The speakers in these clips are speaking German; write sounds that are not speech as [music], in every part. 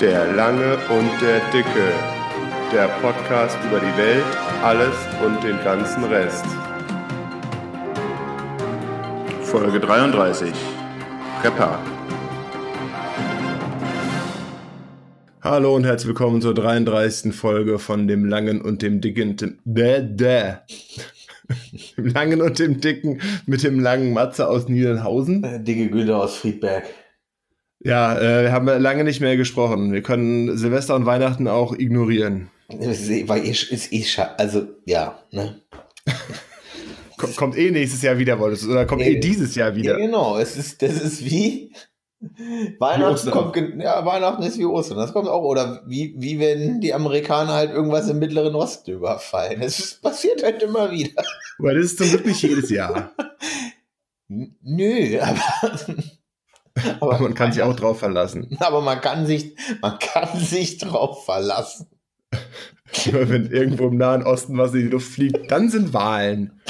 Der Lange und der Dicke. Der Podcast über die Welt, alles und den ganzen Rest. Folge 33. Prepper. Hallo und herzlich willkommen zur 33. Folge von dem Langen und dem Dicken. Dä, dä. [laughs] Dem Langen und dem Dicken mit dem langen Matze aus Niedernhausen. Äh, Dicke Güte aus Friedberg. Ja, äh, wir haben lange nicht mehr gesprochen. Wir können Silvester und Weihnachten auch ignorieren. Weil ist, ist eh scha- Also, ja, ne? [laughs] Kommt, kommt eh nächstes Jahr wieder, wolltest du? Oder kommt eh Ja, dieses Jahr Ja, wieder? genau. Es ist, das ist wie. Weihnachten kommt, ja, Weihnachten ist wie Ostern. Das kommt auch, oder wie, wie wenn die Amerikaner halt irgendwas im Mittleren Osten überfallen. Es ist- passiert halt immer wieder. Weil das ist zum Glück nicht jedes Jahr. [laughs] Nö, aber. [laughs] Aber man kann sich auch drauf verlassen. [laughs] Aber man kann sich, man kann sich drauf verlassen. [laughs] Wenn irgendwo im Nahen Osten was in die Luft fliegt, dann sind Wahlen.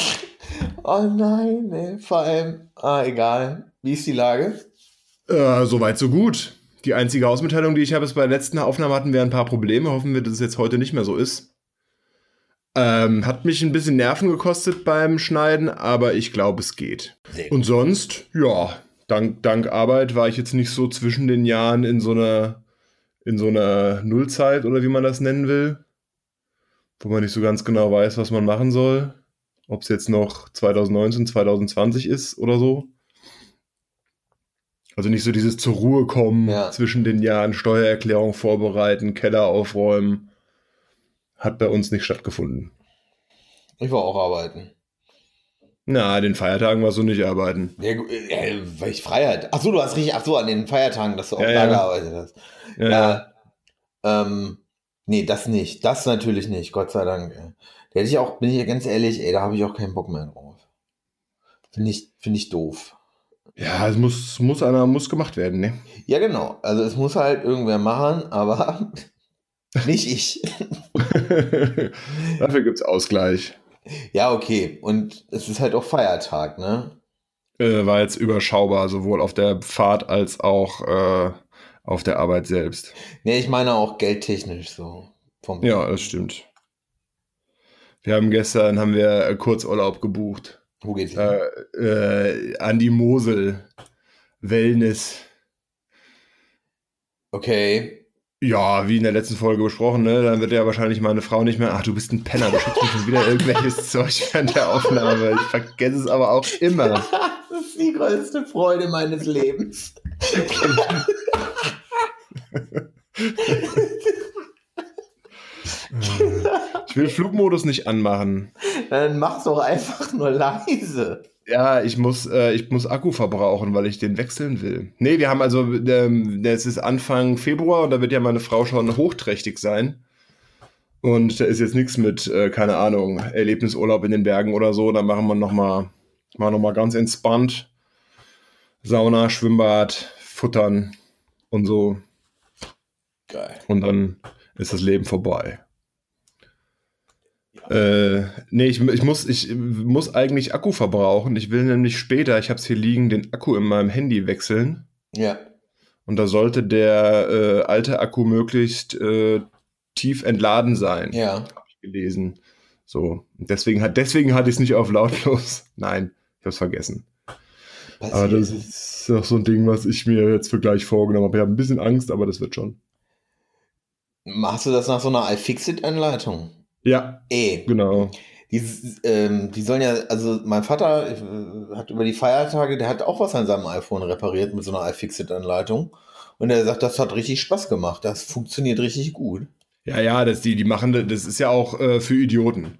Oh nein, ey, vor allem, ah, egal. Wie ist die Lage? Äh, Soweit, so gut. Die einzige Hausmitteilung, die ich habe, ist bei der letzten Aufnahme hatten wir ein paar Probleme. Hoffen wir, dass es jetzt heute nicht mehr so ist. Ähm, hat mich ein bisschen Nerven gekostet beim Schneiden, aber ich glaube, es geht. Und sonst, ja, dank, dank Arbeit war ich jetzt nicht so zwischen den Jahren in so einer, in so einer Nullzeit oder wie man das nennen will, wo man nicht so ganz genau weiß, was man machen soll. Ob es jetzt noch 2019, 2020 ist oder so. Also nicht so dieses zur Ruhe kommen Ja. zwischen den Jahren, Steuererklärung vorbereiten, Keller aufräumen. Hat bei uns nicht stattgefunden. Ich war auch arbeiten. Na, an den Feiertagen warst du nicht arbeiten. Ja, äh, weil ich Freiheit. Ach so, du hast richtig, ach so, an den Feiertagen, dass du auch Ja, da ja. gearbeitet hast. Ja, Ja. Ähm, nee, das nicht. Das natürlich nicht, Gott sei Dank. Da hätte ich auch, bin ich ganz ehrlich, ey, da habe ich auch keinen Bock mehr drauf. Finde ich, finde ich doof. Ja, es muss, muss einer muss gemacht werden, ne? Ja, genau. Also es muss halt irgendwer machen, aber [laughs] nicht ich. [laughs] Dafür gibt's Ausgleich. Ja, okay. Und es ist halt auch Feiertag, ne? Äh, war jetzt überschaubar, sowohl auf der Fahrt als auch äh, auf der Arbeit selbst. Nee, ich meine auch geldtechnisch so. Ja, das stimmt. Wir haben gestern haben wir äh, Kurzurlaub gebucht. Wo geht's hin? Äh, äh, an die Mosel. Wellness. Okay. Ja, wie in der letzten Folge besprochen, ne? Dann wird ja wahrscheinlich meine Frau nicht mehr. Ach, du bist ein Penner, du schickst mir schon wieder irgendwelches [laughs] Zeug während der Aufnahme. Ich vergesse es aber auch immer. [laughs] Das ist die größte Freude meines Lebens. Ich will Flugmodus nicht anmachen. Dann mach's doch einfach nur leise. Ja, ich muss, äh, ich muss Akku verbrauchen, weil ich den wechseln will. Nee, wir haben also, ähm, es ist Anfang Februar und da wird ja meine Frau schon hochträchtig sein. Und da ist jetzt nichts mit, äh, keine Ahnung, Erlebnisurlaub in den Bergen oder so. Da machen wir nochmal mal noch mal ganz entspannt. Sauna, Schwimmbad, Futtern und so. Geil. Und dann ist das Leben vorbei. Äh, nee, ich, ich, muss, ich muss eigentlich Akku verbrauchen. Ich will nämlich später, ich habe es hier liegen, den Akku in meinem Handy wechseln. Ja. Und da sollte der äh, alte Akku möglichst äh, tief entladen sein, Ja. habe ich gelesen. So, deswegen, hat, deswegen hatte ich es nicht auf lautlos. [laughs] Nein, ich habe es vergessen. Aber das ist auch so ein Ding, was ich mir jetzt für gleich vorgenommen habe. Ich habe ein bisschen Angst, aber das wird schon. Machst du das nach so einer iFixit-Anleitung? Ja, Ey, genau. die, ähm, die sollen ja, also mein Vater äh, hat über die Feiertage, der hat auch was an seinem iPhone repariert mit so einer iFixit-Anleitung. Und er sagt, das hat richtig Spaß gemacht. Das funktioniert richtig gut. Ja, ja, das, die, die machen, das- ist ja auch äh, für Idioten.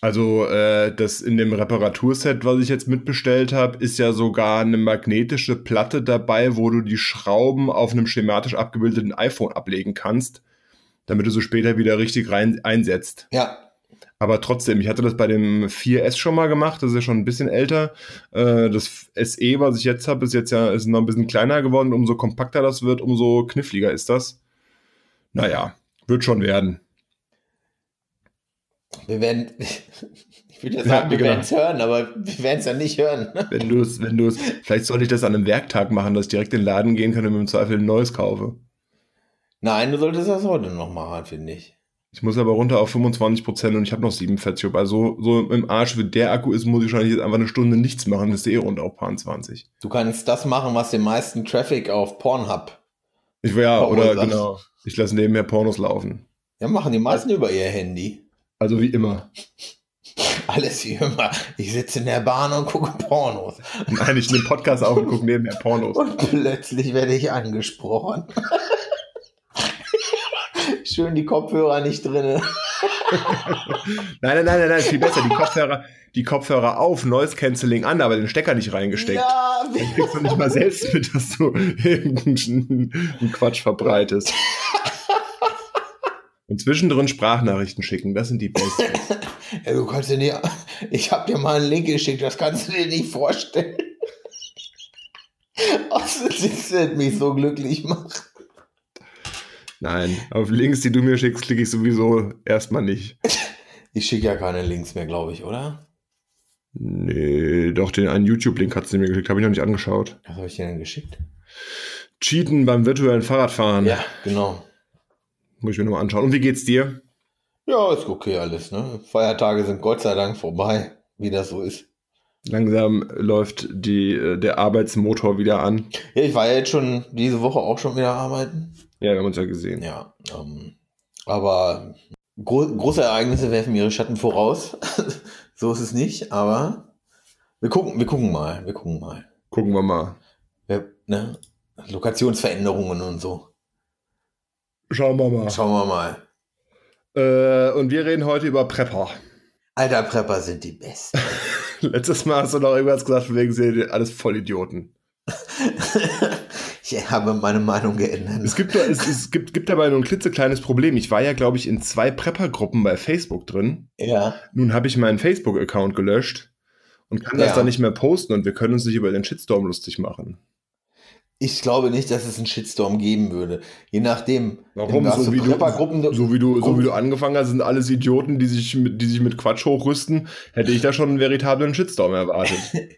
Also, äh, das in dem Reparaturset, was ich jetzt mitbestellt habe, ist ja sogar eine magnetische Platte dabei, wo du die Schrauben auf einem schematisch abgebildeten iPhone ablegen kannst, damit du so später wieder richtig rein einsetzt. Ja, Aber trotzdem, ich hatte das bei dem 4S schon mal gemacht, das ist ja schon ein bisschen älter. Äh, das SE, was ich jetzt habe, ist jetzt ja ist noch ein bisschen kleiner geworden. Umso kompakter das wird, umso kniffliger ist das. Naja, wird schon werden. wir werden, [laughs] ich würde ja sagen, wir genau. werden es hören, aber wir werden es ja nicht hören. [laughs] Wenn du es, wenn du es, vielleicht sollte ich das an einem Werktag machen, dass ich direkt in den Laden gehen kann und mir im Zweifel ein neues kaufe. Nein, du solltest das heute noch machen, finde ich. Ich muss aber runter auf 25% und ich habe noch 47. Also so im Arsch, wie der Akku ist, muss ich wahrscheinlich jetzt einfach eine Stunde nichts machen. Das ist eh rund auf paar 20. Du kannst das machen, was den meisten Traffic auf Pornhub. Ich ja, oder genau. Ich lasse nebenher Pornos laufen. Ja, machen die meisten über ihr Handy. Also wie immer. [laughs] Alles wie immer. Ich sitze in der Bahn und gucke Pornos. Nein, ich nehme Podcast auf und gucke nebenher Pornos. [laughs] Und plötzlich werde ich angesprochen. [laughs] Schön die Kopfhörer nicht drin. [laughs] Nein, nein, nein, nein, nein, viel besser. Die Kopfhörer, die Kopfhörer auf, Noise Cancelling an, aber den Stecker nicht reingesteckt. Ja, Dann kriegst du nicht mal selbst mit, dass du irgendeinen Quatsch verbreitest. Und zwischendrin Sprachnachrichten schicken, das sind die besten. Ja, du kannst dir nicht. Ich habe dir mal einen Link geschickt, das kannst du dir nicht vorstellen. [laughs] Was das mich so glücklich macht. Nein, auf Links, die du mir schickst, klicke ich sowieso erstmal nicht. [laughs] Ich schicke ja keine Links mehr, glaube ich, oder? Nee, doch, den einen YouTube-Link hat sie mir geschickt, habe ich noch nicht angeschaut. Was habe ich dir denn geschickt? Cheaten beim virtuellen Fahrradfahren. Ja, genau. Muss ich mir nochmal anschauen. Und wie geht's dir? Ja, ist okay alles, ne? Feiertage sind Gott sei Dank vorbei, wie das so ist. Langsam läuft die, äh, der Arbeitsmotor wieder an. Ja, ich war ja jetzt schon diese Woche auch schon wieder arbeiten. Ja, wir haben uns ja gesehen. Ja, ähm, aber gro große Ereignisse werfen ihre Schatten voraus. [laughs] so ist es nicht, aber wir gucken, wir gucken mal, wir gucken mal. Gucken wir mal. Wir, ne? Lokationsveränderungen und so. Schauen wir mal. Schauen wir mal. Äh, und wir reden heute über Prepper. Alter Prepper sind die besten. [laughs] Letztes Mal hast du noch irgendwas gesagt, von wegen sie alles Vollidioten. [laughs] ich habe meine Meinung geändert. Es gibt, es, es gibt, gibt dabei nur ein klitzekleines Problem. Ich war ja, glaube ich, in zwei Prepper-Gruppen bei Facebook drin. Ja. Nun habe ich meinen Facebook-Account gelöscht und kann das Ja. dann nicht mehr posten und wir können uns nicht über den Shitstorm lustig machen. Ich glaube nicht, dass es einen Shitstorm geben würde. Je nachdem. Warum? So wie, du, so, wie du, so wie du angefangen hast, sind alles Idioten, die sich, mit, die sich mit Quatsch hochrüsten. Hätte ich da schon einen veritablen Shitstorm erwartet. [laughs]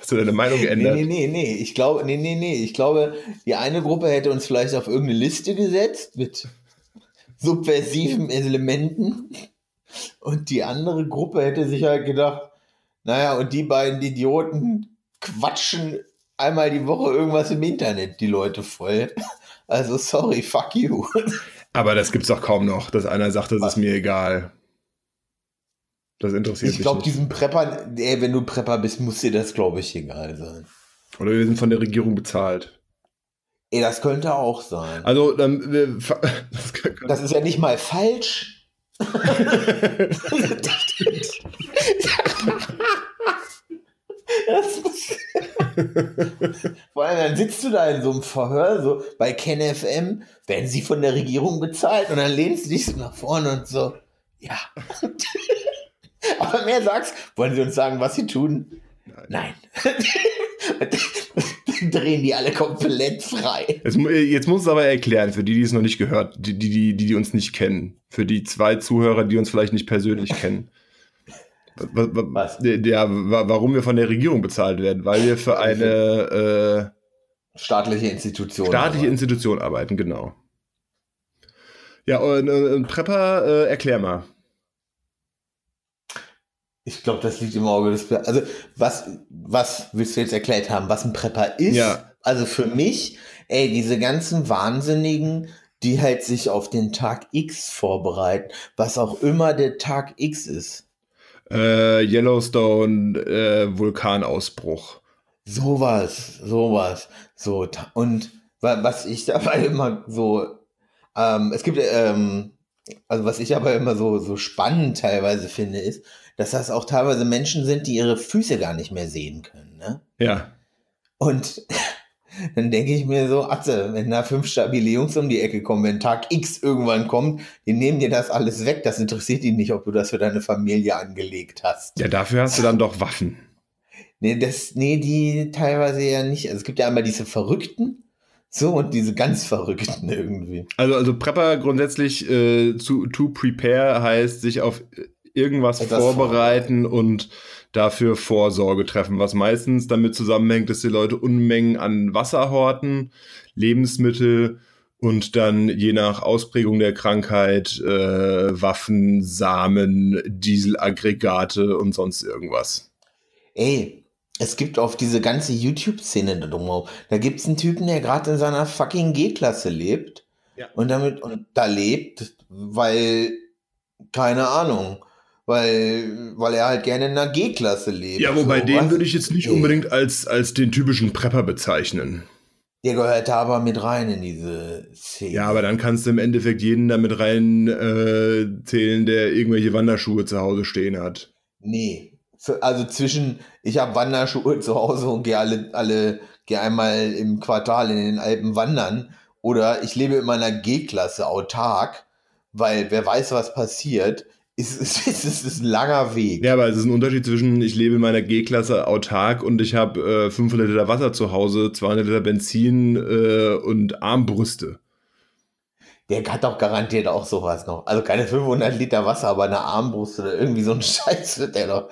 Hast du deine Meinung Nee, geändert? nee, nee, nee. Ich glaube, nee, nee, nee. Ich glaube, die eine Gruppe hätte uns vielleicht auf irgendeine Liste gesetzt mit subversiven Elementen. Und die andere Gruppe hätte sich halt gedacht, naja, und die beiden Idioten quatschen einmal die Woche irgendwas im Internet, die Leute voll. [laughs] Also sorry, fuck you. Aber das gibt's doch kaum noch, dass einer sagt, das ist mir egal. Das interessiert Ich mich glaube, nicht. diesen Prepper, ey, wenn du Prepper bist, muss dir das, glaube ich, egal sein. Oder wir sind von der Regierung bezahlt. Ey, das könnte auch sein. Also, dann. wir- [laughs] Das Das ist ja nicht mal falsch. [laughs] Das muss- [laughs] Vor allem, dann sitzt du da in so einem Verhör, so bei KenFM, werden sie von der Regierung bezahlt und dann lehnst du dich so nach vorne und so, ja. [laughs] Aber mehr sagst, wollen sie uns sagen, was sie tun? Nein. [laughs] Dann drehen die alle komplett frei. Jetzt, jetzt muss es aber erklären, für die, die es noch nicht gehört, die, die, die, die uns nicht kennen. Für die zwei Zuhörer, die uns vielleicht nicht persönlich kennen. Was? Ja, wa- warum wir von der Regierung bezahlt werden? Weil wir für eine Staatliche äh, Institution. staatliche aber. Institution arbeiten, genau. Ja, und, äh, und Prepper, äh, erklär mal. Ich glaube, das liegt im Auge des Also, was, was willst du jetzt erklärt haben, was ein Prepper ist? Ja. Also für mich, ey, diese ganzen Wahnsinnigen, die halt sich auf den Tag X vorbereiten, was auch immer der Tag X ist. Äh, Yellowstone, äh, Vulkanausbruch. Sowas, sowas. So, und wa- was ich [laughs] dabei immer so, ähm, es gibt, ähm, also was ich aber immer so, so spannend teilweise finde, ist, dass das auch teilweise Menschen sind, die ihre Füße gar nicht mehr sehen können, ne? Ja. Und [laughs] dann denke ich mir so, Atze, wenn da fünf stabile Jungs um die Ecke kommen, wenn Tag X irgendwann kommt, die nehmen dir das alles weg. Das interessiert die nicht, ob du das für deine Familie angelegt hast. Ja, dafür hast du dann doch Waffen. Nee, das, nee, die teilweise ja nicht. Also es gibt ja einmal diese Verrückten, so, und diese ganz Verrückten irgendwie. Also, also Prepper grundsätzlich äh, zu to prepare heißt sich auf irgendwas Etwas vorbereiten und dafür Vorsorge treffen, was meistens damit zusammenhängt, dass die Leute Unmengen an Wasser horten, Lebensmittel und dann je nach Ausprägung der Krankheit äh, Waffen, Samen, Dieselaggregate und sonst irgendwas. Ey, es gibt auf diese ganze YouTube-Szene da drumherum, da gibt es einen Typen, der gerade in seiner fucking G-Klasse lebt Ja. und damit und da lebt, weil, keine Ahnung, weil, weil er halt gerne in einer G-Klasse lebt. Ja, wobei So, den würde ich jetzt nicht Nee. unbedingt als, als den typischen Prepper bezeichnen. Der gehört da aber mit rein in diese Szene. Ja, aber dann kannst du im Endeffekt jeden damit rein äh, zählen, der irgendwelche Wanderschuhe zu Hause stehen hat. Nee. Also zwischen, ich habe Wanderschuhe zu Hause und gehe alle, alle, gehe einmal im Quartal in den Alpen wandern. Oder ich lebe in meiner G-Klasse autark, weil wer weiß, was passiert, ist, [laughs] ist, ist, ist, ist ein langer Weg. Ja, aber es ist ein Unterschied zwischen, ich lebe in meiner G-Klasse autark und ich habe äh, 500 Liter Wasser zu Hause, 200 Liter Benzin äh, und Armbrüste. Der hat doch garantiert auch sowas noch. Also keine 500 Liter Wasser, aber eine Armbrust oder irgendwie so ein [laughs] Scheiß wird der doch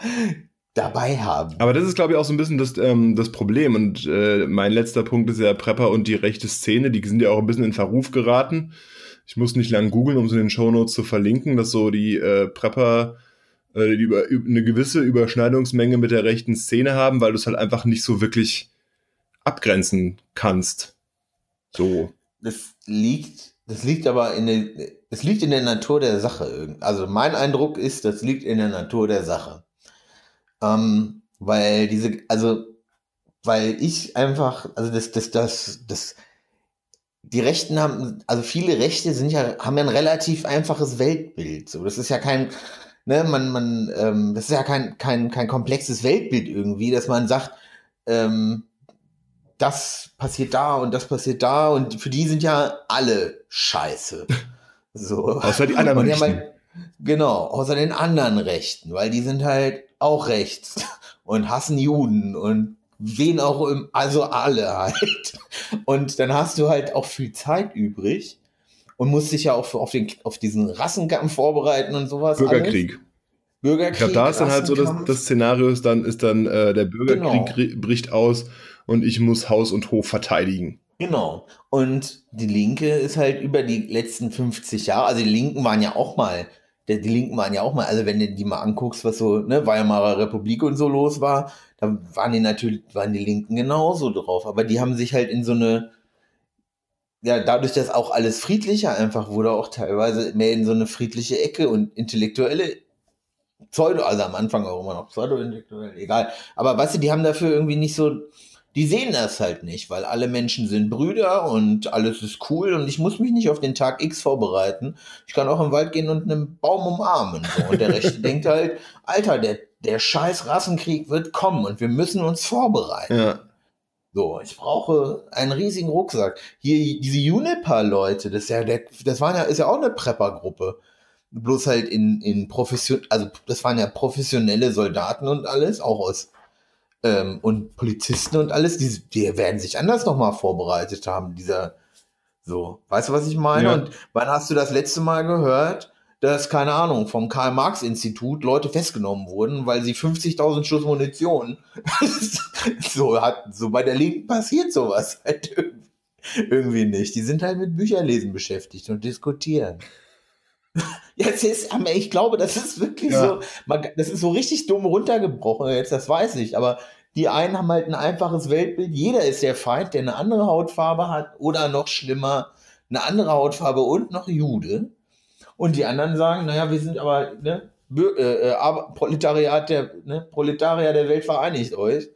dabei haben. Aber das ist, glaube ich, auch so ein bisschen das, ähm, das Problem. Und äh, mein letzter Punkt ist ja Prepper und die rechte Szene. Die sind ja auch ein bisschen in Verruf geraten. Ich muss nicht lang googeln, um es in den Shownotes zu verlinken, dass so die äh, Prepper äh, die über, üb- eine gewisse Überschneidungsmenge mit der rechten Szene haben, weil du es halt einfach nicht so wirklich abgrenzen kannst. So. Das liegt, das liegt aber in der, das liegt in der Natur der Sache. Also mein Eindruck ist, das liegt in der Natur der Sache. Ähm, weil diese, also, weil ich einfach, also das, das, das, das, die Rechten haben, also viele Rechte sind ja, haben ja ein relativ einfaches Weltbild. So, das ist ja kein, ne, man, man, ähm, das ist ja kein, kein, kein komplexes Weltbild irgendwie, dass man sagt, ähm, das passiert da und das passiert da und für die sind ja alle scheiße. [laughs] So. Außer die anderen Rechten. halt, genau, außer den anderen Rechten, weil die sind halt auch rechts [laughs] und hassen Juden und wen auch im, also alle halt. Und dann hast du halt auch viel Zeit übrig und musst dich ja auch für, auf, den, auf diesen Rassenkampf vorbereiten und sowas. Alles. Bürgerkrieg. Bürgerkrieg. Ich glaube, da ist dann halt so, das, das Szenario ist dann, ist dann äh, der Bürgerkrieg Genau. bricht aus und ich muss Haus und Hof verteidigen. Genau. Und die Linke ist halt über die letzten 50 Jahre, also die Linken waren ja auch mal, die Linken waren ja auch mal, also wenn du die mal anguckst, was so, ne, Weimarer Republik und so los war, da waren die natürlich, waren die Linken genauso drauf. Aber die haben sich halt in so eine, ja, dadurch, dass auch alles friedlicher einfach wurde, auch teilweise mehr in so eine friedliche Ecke und intellektuelle Pseudo, also am Anfang auch immer noch Pseudo-intellektuell, egal. Aber weißt du, die haben dafür irgendwie nicht so, die sehen das halt nicht, weil alle Menschen sind Brüder und alles ist cool und ich muss mich nicht auf den Tag X vorbereiten. Ich kann auch im Wald gehen und einen Baum umarmen. So. Und der Rechte [laughs] denkt halt, Alter, der, der scheiß Rassenkrieg wird kommen und wir müssen uns vorbereiten. Ja. So, ich brauche einen riesigen Rucksack. Hier, diese Juniper-Leute, das ist ja, der, das waren ja, ist ja auch eine Prepper-Gruppe. Bloß halt in, in Profession, also das waren ja professionelle Soldaten und alles, auch aus, ähm, und Polizisten und alles, die, die werden sich anders nochmal vorbereitet haben, dieser, so, weißt du, was ich meine? Ja. Und wann hast du das letzte Mal gehört, dass, keine Ahnung, vom Karl-Marx-Institut Leute festgenommen wurden, weil sie 50.000 Schuss Munition [laughs] so hat, so bei der Linken passiert sowas [laughs] halt irgendwie, irgendwie nicht. Die sind halt mit Bücherlesen beschäftigt und diskutieren. [laughs] Jetzt ist, aber ich glaube, das ist wirklich Ja. so, man, das ist so richtig dumm runtergebrochen jetzt, das weiß ich, aber die einen haben halt ein einfaches Weltbild, jeder ist der Feind, der eine andere Hautfarbe hat oder noch schlimmer, eine andere Hautfarbe und noch Jude. Und die anderen sagen, naja, wir sind aber, ne, äh, äh, Proletariat der, ne, Proletarier der Welt vereinigt euch.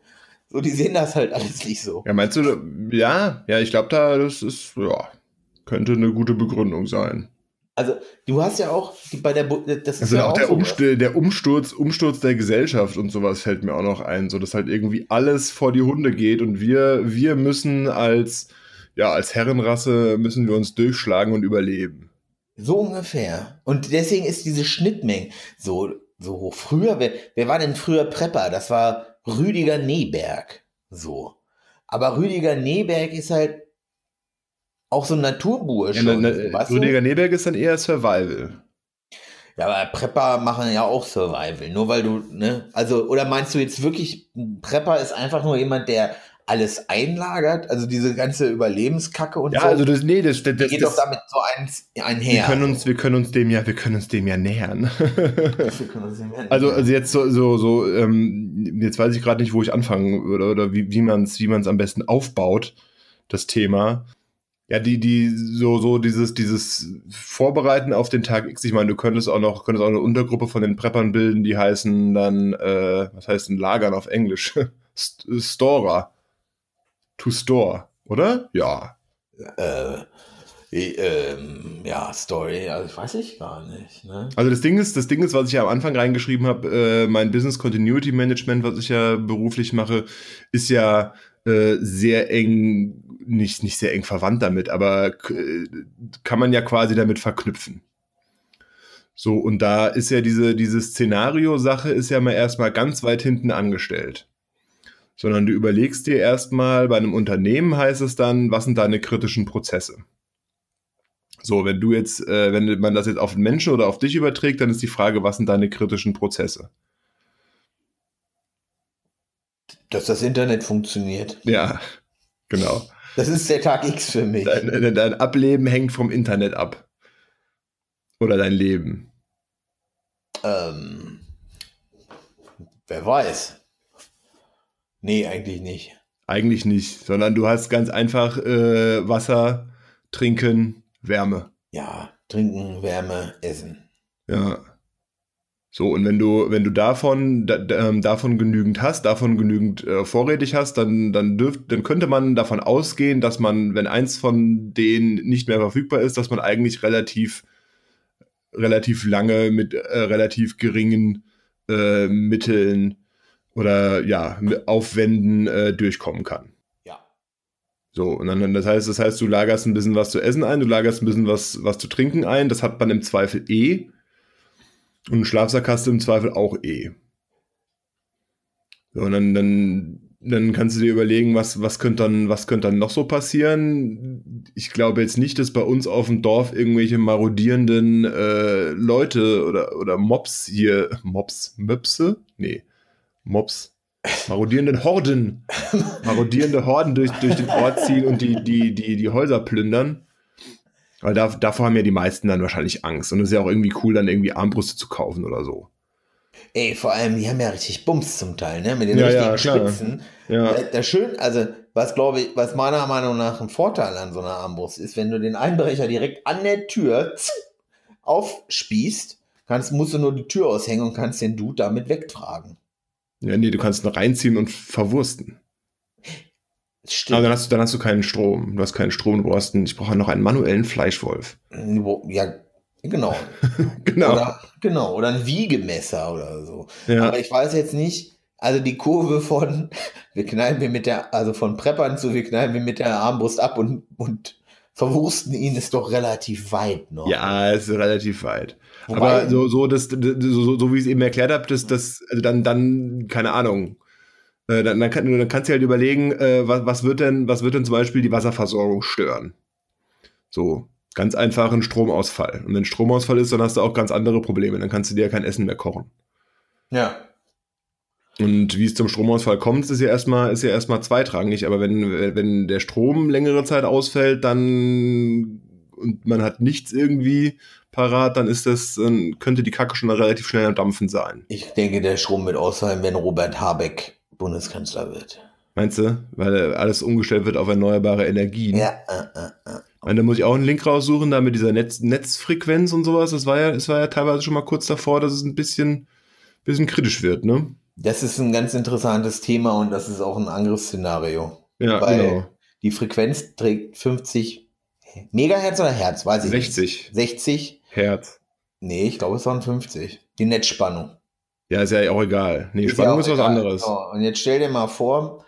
So, die sehen das halt alles nicht so. Ja, meinst du, ja, ja, ich glaube da, das ist, ja, könnte eine gute Begründung sein. Also, du hast ja auch die, bei der, das ist Also ja auch auch der, so, Umst der Umsturz, Umsturz der Gesellschaft und sowas fällt mir auch noch ein, so dass halt irgendwie alles vor die Hunde geht und wir, wir müssen als, ja, als Herrenrasse müssen wir uns durchschlagen und überleben. So ungefähr. Und deswegen ist diese Schnittmenge so, so hoch. Früher, wer, wer war denn früher Prepper? Das war Rüdiger Neberg. So. Aber Rüdiger Neberg ist halt auch so ein Naturbursche. Ja, ne, ne, weißt du? Rüdiger Neberg ist dann eher Survival. Ja, aber Prepper machen ja auch Survival. Nur weil du, ne? Also, oder meinst du jetzt wirklich, Prepper ist einfach nur jemand, der alles einlagert? Also diese ganze Überlebenskacke und Ja, so. also das, nee, das, das, geht das doch damit so eins wir einher. können uns, wir können uns dem ja, wir können uns dem ja nähern. Wir nicht [laughs] mehr- Also, also jetzt so, so, so ähm, jetzt weiß ich gerade nicht, wo ich anfangen würde oder wie, wie man es wie man's am besten aufbaut, das Thema. Ja, die, die, so, so dieses, dieses Vorbereiten auf den Tag X, ich meine, du könntest auch noch, könntest auch eine Untergruppe von den Preppern bilden, die heißen dann, äh, was heißt denn Lagern auf Englisch? [laughs] St Storer. To store, oder? Ja. äh, äh, ähm, ja, Story, also weiß ich gar nicht. Ne? Also das Ding ist, das Ding ist, was ich ja am Anfang reingeschrieben habe, äh, mein Business Continuity Management, was ich ja beruflich mache, ist ja äh, sehr eng, nicht, nicht sehr eng verwandt damit, aber kann man ja quasi damit verknüpfen. So, und da ist ja diese, diese Szenario-Sache ist ja mal erstmal ganz weit hinten angestellt. Sondern du überlegst dir erstmal, bei einem Unternehmen heißt es dann, was sind deine kritischen Prozesse? So, wenn du jetzt, äh, wenn man das jetzt auf den Menschen oder auf dich überträgt, dann ist die Frage, was sind deine kritischen Prozesse? Dass das Internet funktioniert. Ja, genau. Das ist der Tag X für mich. Dein, dein Ableben hängt vom Internet ab. Oder dein Leben. Ähm, wer weiß. Nee, eigentlich nicht. Eigentlich nicht, sondern du hast ganz einfach äh, Wasser, Trinken, Wärme. Ja, trinken, Wärme, essen. Ja. So, und wenn du, wenn du davon, da, ähm, davon genügend hast, davon genügend äh, vorrätig hast, dann, dann, dürft, dann könnte man davon ausgehen, dass man, wenn eins von denen nicht mehr verfügbar ist, dass man eigentlich relativ, relativ lange mit äh, relativ geringen äh, Mitteln oder ja, Aufwänden äh, durchkommen kann. Ja. So, und dann, das heißt, das heißt, du lagerst ein bisschen was zu essen ein, du lagerst ein bisschen was, was zu trinken ein, das hat man im Zweifel eh. Und einen Schlafsack hast du im Zweifel auch eh. So, und dann, dann, dann kannst du dir überlegen, was, was könnte dann, was könnte dann noch so passieren. Ich glaube jetzt nicht, dass bei uns auf dem Dorf irgendwelche marodierenden äh, Leute oder, oder Mobs hier, [laughs] Mobs, Möpse? Nee, Mobs, marodierenden Horden, [laughs] marodierende Horden durch, durch den Ort ziehen und die, die, die, die Häuser plündern. Weil da, davor haben ja die meisten dann wahrscheinlich Angst. Und es ist ja auch irgendwie cool, dann irgendwie Armbrüste zu kaufen oder so. Ey, vor allem, die haben ja richtig Bums zum Teil, ne? Mit den Ja, richtigen ja. Spitzen. Ja. Äh, Das schön, also was glaube ich, was meiner Meinung nach ein Vorteil an so einer Armbrust ist, wenn du den Einbrecher direkt an der Tür aufspießt, kannst, musst du nur die Tür aushängen und kannst den Dude damit wegtragen. Ja, nee, du kannst ihn reinziehen und verwursten. Stimmt. Aber dann hast, du, dann hast du keinen Strom. Du hast keinen Strom, du brauchst einen, ich brauche noch einen manuellen Fleischwolf. Ja, genau. [laughs] Genau. Oder, genau, oder ein Wiegemesser oder so. ja. Aber ich weiß jetzt nicht, also die Kurve von, [laughs] wir knallen wir mit der, also von Preppern zu, wir knallen wir mit der Armbrust ab und, und verwursten ihn, ist doch relativ weit noch. ja, es ist relativ weit. Wobei- Aber so, so, das, das, so, so wie ich es eben erklärt habe, das, das, also dann, dann, keine Ahnung. Äh, Dann, dann, kann, dann kannst du halt überlegen, äh, was, was, wird denn, was wird denn zum Beispiel die Wasserversorgung stören? So, ganz einfach ein Stromausfall. Und wenn Stromausfall ist, dann hast du auch ganz andere Probleme. Dann kannst du dir ja kein Essen mehr kochen. Ja. Und wie es zum Stromausfall kommt, ist ja erstmal, ist ja erstmal zweitrangig. Aber wenn, wenn der Strom längere Zeit ausfällt, dann und man hat nichts irgendwie parat, dann ist das, dann könnte die Kacke schon relativ schnell am Dampfen sein. Ich denke, der Strom wird ausfallen, wenn Robert Habeck Bundeskanzler wird. Meinst du? Weil alles umgestellt wird auf erneuerbare Energien. Ja, äh, äh, äh. Und da muss ich auch einen Link raussuchen, da mit dieser Netz Netzfrequenz und sowas. Das war ja, es war ja teilweise schon mal kurz davor, dass es ein bisschen, bisschen kritisch wird, ne? Das ist ein ganz interessantes Thema und das ist auch ein Angriffsszenario. Ja, Weil genau. Die Frequenz trägt 50 Megahertz oder Hertz, weiß ich 60 nicht. 60? Hertz. Nee, ich glaube, es waren 50. Die Netzspannung. Ja, ist ja auch egal. Nee, Spannung ja auch ist was egal. anderes. So, und jetzt stell dir mal vor,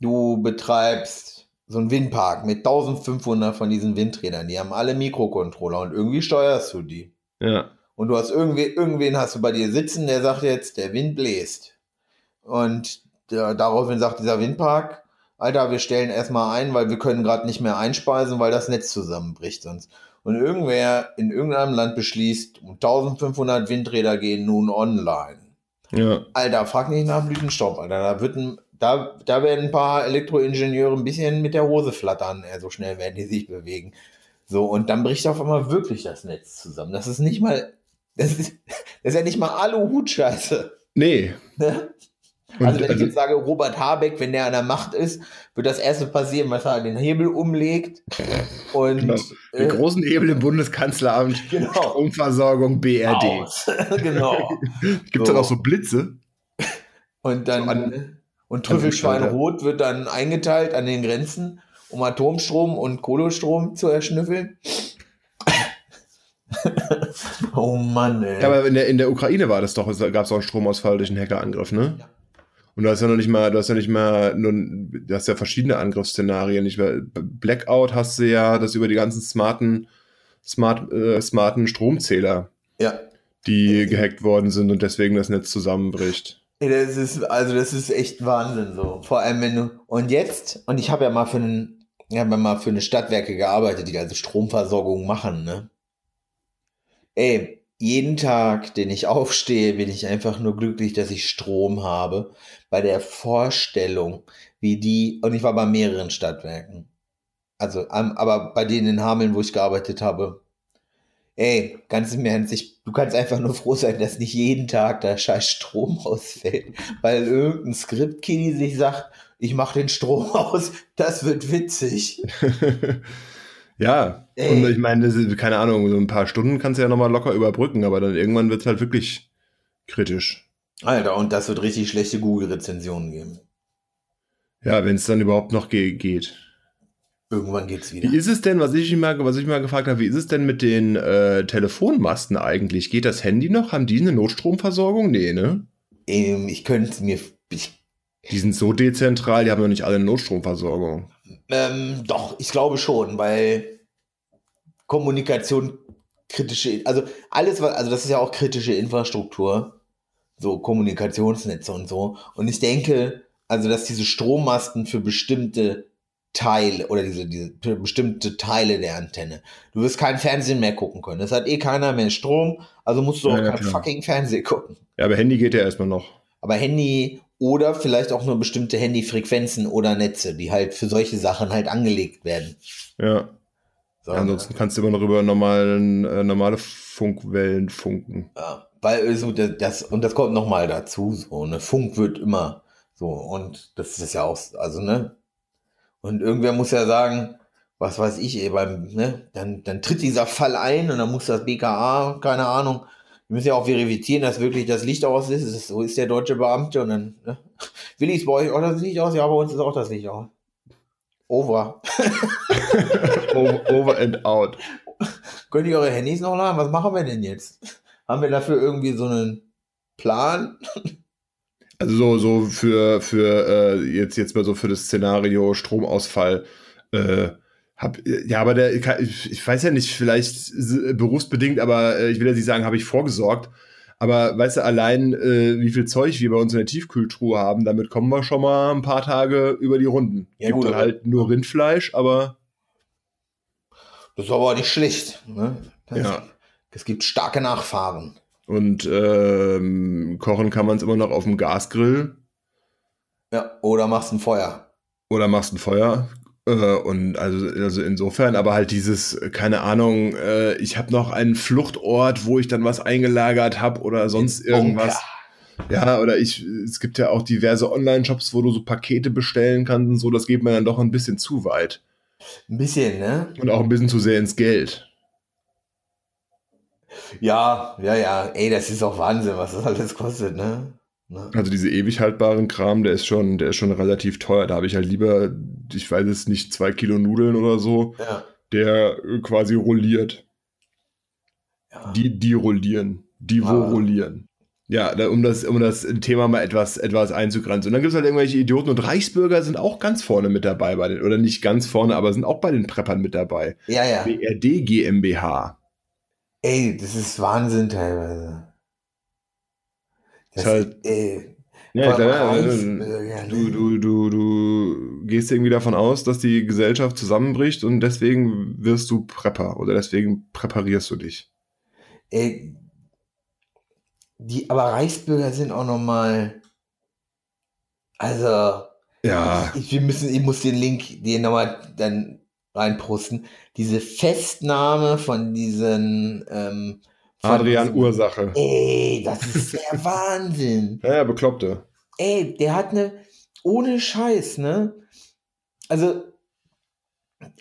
du betreibst so einen Windpark mit 1500 von diesen Windrädern. Die haben alle Mikrocontroller und irgendwie steuerst du die. Ja. Und du hast irgendwie, irgendwen hast du bei dir sitzen, der sagt jetzt, der Wind bläst. Und der, daraufhin sagt dieser Windpark, Alter, wir stellen erstmal ein, weil wir können gerade nicht mehr einspeisen, weil das Netz zusammenbricht sonst. Und irgendwer in irgendeinem Land beschließt, 1500 Windräder gehen nun online. Ja. Alter, frag nicht nach Blütenstaub, Alter. Da wird ein, da, da werden ein paar Elektroingenieure ein bisschen mit der Hose flattern, so schnell werden die sich bewegen. So, und dann bricht auf einmal wirklich das Netz zusammen. Das ist nicht mal, das ist, [laughs] das ist ja nicht mal Aluhut-Scheiße. Nee. Ne? Und, Also wenn ich also- jetzt sage, Robert Habeck, wenn der an der Macht ist, wird das erste passieren, was er den Hebel umlegt und Genau. Den äh, großen Hebel im Bundeskanzleramt, Genau. Stromversorgung, BRD. aus. [laughs] genau. Gibt es So. dann auch so Blitze? Und dann So an- und an Trüffelschwein Umschalter. Rot wird dann eingeteilt an den Grenzen, um Atomstrom und Kohlestrom zu erschnüffeln. [laughs] oh Mann, ey. Ja, aber in der, in der Ukraine war das doch, gab es auch einen Stromausfall durch einen Hackerangriff, ne? Ja. Und du hast ja noch nicht mal, du hast ja nicht mal, nur, du hast ja verschiedene Angriffsszenarien. Nicht mehr, Blackout hast du ja, das über die ganzen smarten, smart, äh, smarten Stromzähler, ja. die gehackt worden sind und deswegen das Netz zusammenbricht. Das ist, also das ist echt Wahnsinn so. Vor allem wenn du, und jetzt, und ich habe ja mal für einen, ich habe ja mal für eine Stadtwerke gearbeitet, die also Stromversorgung machen, ne? Ey, jeden Tag, den ich aufstehe, bin ich einfach nur glücklich, dass ich Strom habe. Bei der Vorstellung, wie die, und ich war bei mehreren Stadtwerken. Also, aber bei denen in Hameln, wo ich gearbeitet habe, Ey, ganz im Ernst, ich, du kannst einfach nur froh sein, dass nicht jeden Tag der scheiß Strom [laughs] ausfällt, weil irgendein Skript-Kiddy sich sagt, ich mache den Strom [laughs] aus, das wird witzig. [laughs] ja, Ey. und ich meine, ist, keine Ahnung, so ein paar Stunden kannst du ja nochmal locker überbrücken, aber dann irgendwann wird es halt wirklich kritisch. Alter, und das wird richtig schlechte Google-Rezensionen geben. Ja, wenn es dann überhaupt noch ge geht. Irgendwann geht's wieder. Wie ist es denn, was ich mal, was ich mal gefragt habe, wie ist es denn mit den äh, Telefonmasten eigentlich? Geht das Handy noch? Haben die eine Notstromversorgung? Nee, ne? Ähm, ich könnte mir, ich, Die sind so dezentral, die haben noch nicht alle eine Notstromversorgung. Ähm, doch, ich glaube schon, weil Kommunikation kritische, also alles, was, also das ist ja auch kritische Infrastruktur, so Kommunikationsnetze und so. Und ich denke, also dass diese Strommasten für bestimmte Teile oder diese, diese für bestimmte Teile der Antenne. Du wirst kein Fernsehen mehr gucken können. Es hat eh keiner mehr Strom, also musst du Ja, auch ja, kein klar. fucking Fernsehen gucken. Ja, aber Handy geht ja erstmal noch. Aber Handy oder vielleicht auch nur bestimmte Handyfrequenzen oder Netze, die halt für solche Sachen halt angelegt werden. Ja. So, Ansonsten kannst du immer noch über normalen, äh, normale Funkwellen funken. Ja, weil so das, das und das kommt noch mal dazu so ne Funk wird immer so und das ist ja auch also ne und irgendwer muss ja sagen was weiß ich ey, beim ne dann dann tritt dieser Fall ein und dann muss das BKA keine Ahnung wir müssen ja auch verifizieren dass wirklich das Licht aus ist ist- so ist der deutsche Beamte und dann ne? Willi ist bei euch auch das Licht aus ja bei uns ist auch das Licht aus over [laughs] over, over and out. könnt ihr eure Handys noch laden was machen wir denn jetzt haben wir dafür irgendwie so einen Plan Also so, so für, für äh, jetzt, jetzt mal so für das Szenario Stromausfall. Äh, hab, ja, aber der, ich, weiß ja nicht, vielleicht berufsbedingt, aber äh, ich will ja nicht sagen, habe ich vorgesorgt. Aber weißt du, allein äh, wie viel Zeug wir bei uns in der Tiefkühltruhe haben, damit kommen wir schon mal ein paar Tage über die Runden. Ja, Gibt gut, dann halt nur Rindfleisch, aber Das ist aber nicht schlecht. Ne? Das, Ja. Es gibt starke Nachfahren. und ähm, kochen kann man es immer noch auf dem Gasgrill. Ja, oder machst ein Feuer. oder machst ein Feuer. Äh, und also, also insofern, aber halt dieses, äh, keine Ahnung, äh, ich habe noch einen Fluchtort, wo ich dann was eingelagert habe oder sonst irgendwas. Ja, oder ich, es gibt ja auch diverse Online-Shops, wo du so Pakete bestellen kannst und so, das geht mir dann doch ein bisschen zu weit. Ein bisschen, ne? Und auch ein bisschen zu sehr ins Geld. Ja, ja, ja. Ey, das ist auch Wahnsinn, was das alles kostet, ne? Ne? Also diese ewig haltbaren Kram, der ist schon, der ist schon relativ teuer. Da habe ich halt lieber, ich weiß es nicht, zwei Kilo Nudeln oder so, Ja. der äh, quasi rolliert. ja. Die, die rollieren. Die wo Ah. rollieren. Ja, da, um, das, um das Thema mal etwas, etwas einzugrenzen. Und dann gibt es halt irgendwelche Idioten und Reichsbürger sind auch ganz vorne mit dabei bei den, oder nicht ganz vorne, aber sind auch bei den Preppern mit dabei. ja, ja. BRD GmbH. Ey, das ist Wahnsinn teilweise. Das Ist halt- ey, Ja, vor allem klar, Reichsbürger, du, ne? du, du, du gehst irgendwie davon aus, dass die Gesellschaft zusammenbricht und deswegen wirst du Prepper oder deswegen präparierst du dich. Ey, die, aber Reichsbürger sind auch noch mal, also, Ja. Ich, wir müssen, ich muss den Link, den nochmal dann reinposten. Diese Festnahme von diesen ähm, Adrian diesen- Ursache. Ey, das ist der [laughs] Wahnsinn. Ja, ja, Bekloppte. Ey, der hat eine, ohne Scheiß, ne? Also,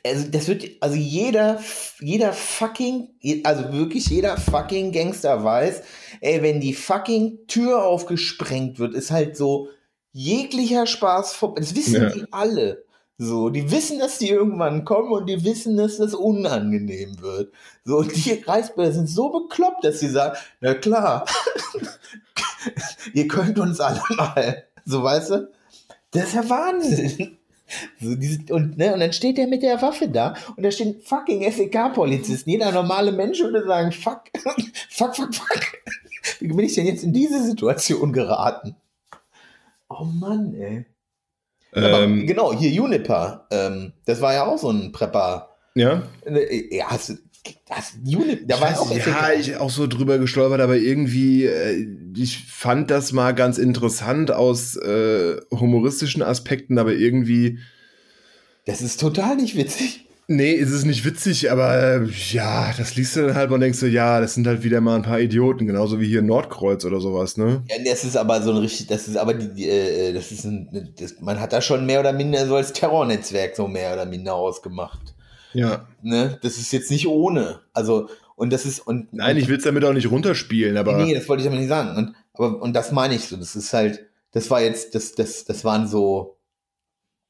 also das wird, also jeder, jeder fucking, also wirklich jeder fucking Gangster weiß, ey, wenn die fucking Tür aufgesprengt wird, ist halt so jeglicher Spaß vorbei. Das wissen Ja. die alle. So, die wissen, dass die irgendwann kommen und die wissen, dass das unangenehm wird. So, und die Reichsbürger sind so bekloppt, dass sie sagen, na klar, [laughs] ihr könnt uns alle mal. So, weißt du? Das ist ja Wahnsinn. So, diese, und, ne, und dann steht der mit der Waffe da und da stehen fucking SEK-Polizisten. Jeder normale Mensch würde sagen, fuck, [laughs] fuck, fuck, fuck. Wie bin ich denn jetzt in diese Situation geraten? Oh Mann, ey. Aber Ähm, genau, hier Juniper. Ähm, das war ja auch so ein Prepper. ja. Äh, Ja, hast du, hast Juniper, da Ich war weiß auch ja, ich auch so drüber gestolpert, aber irgendwie, äh, ich fand das mal ganz interessant aus äh, humoristischen Aspekten, aber irgendwie, Das ist total nicht witzig. Nee, ist es nicht witzig, aber äh, ja, das liest du dann halt und denkst du, ja, das sind halt wieder mal ein paar Idioten, genauso wie hier Nordkreuz oder sowas, ne? Ja, das ist aber so ein richtig, das ist aber die, die äh, das ist ein, das, man hat da schon mehr oder minder so als Terrornetzwerk so mehr oder minder ausgemacht. Ja. Ne? Das ist jetzt nicht ohne. Also, und das ist, und. Nein, ich will es damit auch nicht runterspielen, aber Nee, das wollte ich aber nicht sagen. Und, aber, und das meine ich so. Das ist halt, das war jetzt, das, das, das waren so,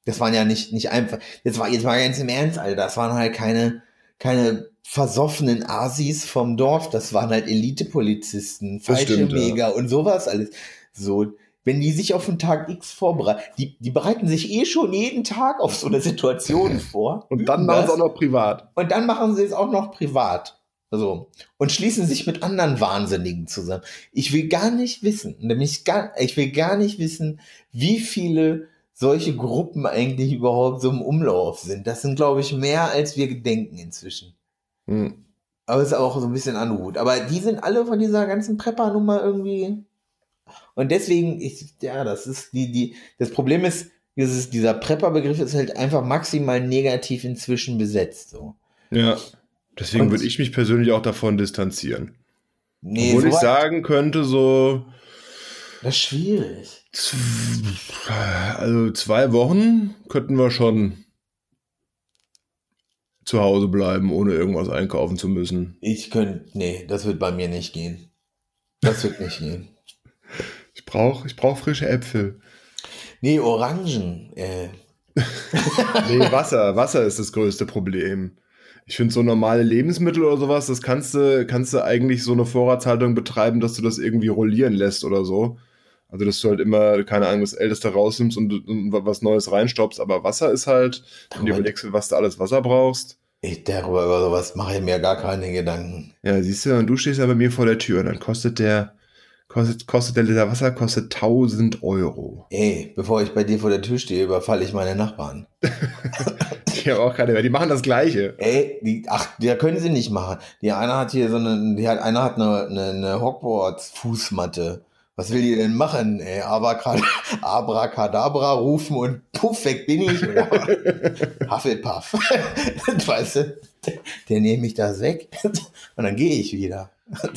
das waren ja nicht, nicht einfach, jetzt war, jetzt mal ganz im Ernst, Alter, das waren halt keine, keine versoffenen Asis vom Dorf, das waren halt Elite-Polizisten, Fallschirmjäger und sowas alles. So, wenn die sich auf den Tag X vorbereiten, die, die bereiten sich eh schon jeden Tag auf so eine Situation [laughs] vor. und dann machen sie auch noch privat. Und dann machen sie es auch noch privat. So. Und schließen sich mit anderen Wahnsinnigen zusammen. Ich will gar nicht wissen, nämlich gar, ich will gar nicht wissen, wie viele solche Gruppen eigentlich überhaupt so im Umlauf sind. Das sind, glaube ich, mehr als wir gedenken inzwischen. Hm. Aber es ist auch so ein bisschen Anhut. Aber die sind alle von dieser ganzen Prepper-Nummer irgendwie. Und deswegen, ich, ja, das ist die, die, das Problem ist, dieses, dieser Prepper-Begriff ist halt einfach maximal negativ inzwischen besetzt, so. Ja. Deswegen Und- würde ich mich persönlich auch davon distanzieren. Nee, Obwohl ich so- sagen könnte, so Das ist schwierig. Also zwei Wochen könnten wir schon zu Hause bleiben, ohne irgendwas einkaufen zu müssen. Ich könnte, nee, das wird bei mir nicht gehen. Das wird nicht gehen. Ich brauche ich brauch frische Äpfel. Nee, Orangen. Äh, [laughs] Nee, Wasser. Wasser ist das größte Problem. Ich finde, so normale Lebensmittel oder sowas, das kannst du, kannst du eigentlich so eine Vorratshaltung betreiben, dass du das irgendwie rollieren lässt oder so. Also, dass du halt immer, keine Ahnung, das Älteste rausnimmst und, und was Neues reinstoppst. Aber Wasser ist halt, wenn du überlegst, was du alles Wasser brauchst. ich, darüber über sowas mache ich mir gar keine Gedanken. Ja, siehst du, und du stehst ja bei mir vor der Tür und dann kostet der, kostet, kostet der Liter Wasser, kostet 1000 Euro. Ey, bevor ich bei dir vor der Tür stehe, überfalle ich meine Nachbarn. [laughs] Ich habe auch keine mehr. Die machen das Gleiche. Ey, die, ach, die können sie nicht machen. Die eine hat hier so eine, die hat, einer hat eine, eine, eine Hogwarts-Fußmatte. Was will die denn machen? Ey, Abracad [laughs] Abracadabra rufen und puff, weg bin ich. Oder [laughs] Hufflepuff. [laughs] weißt du, der nehme ich das weg und dann gehe ich wieder.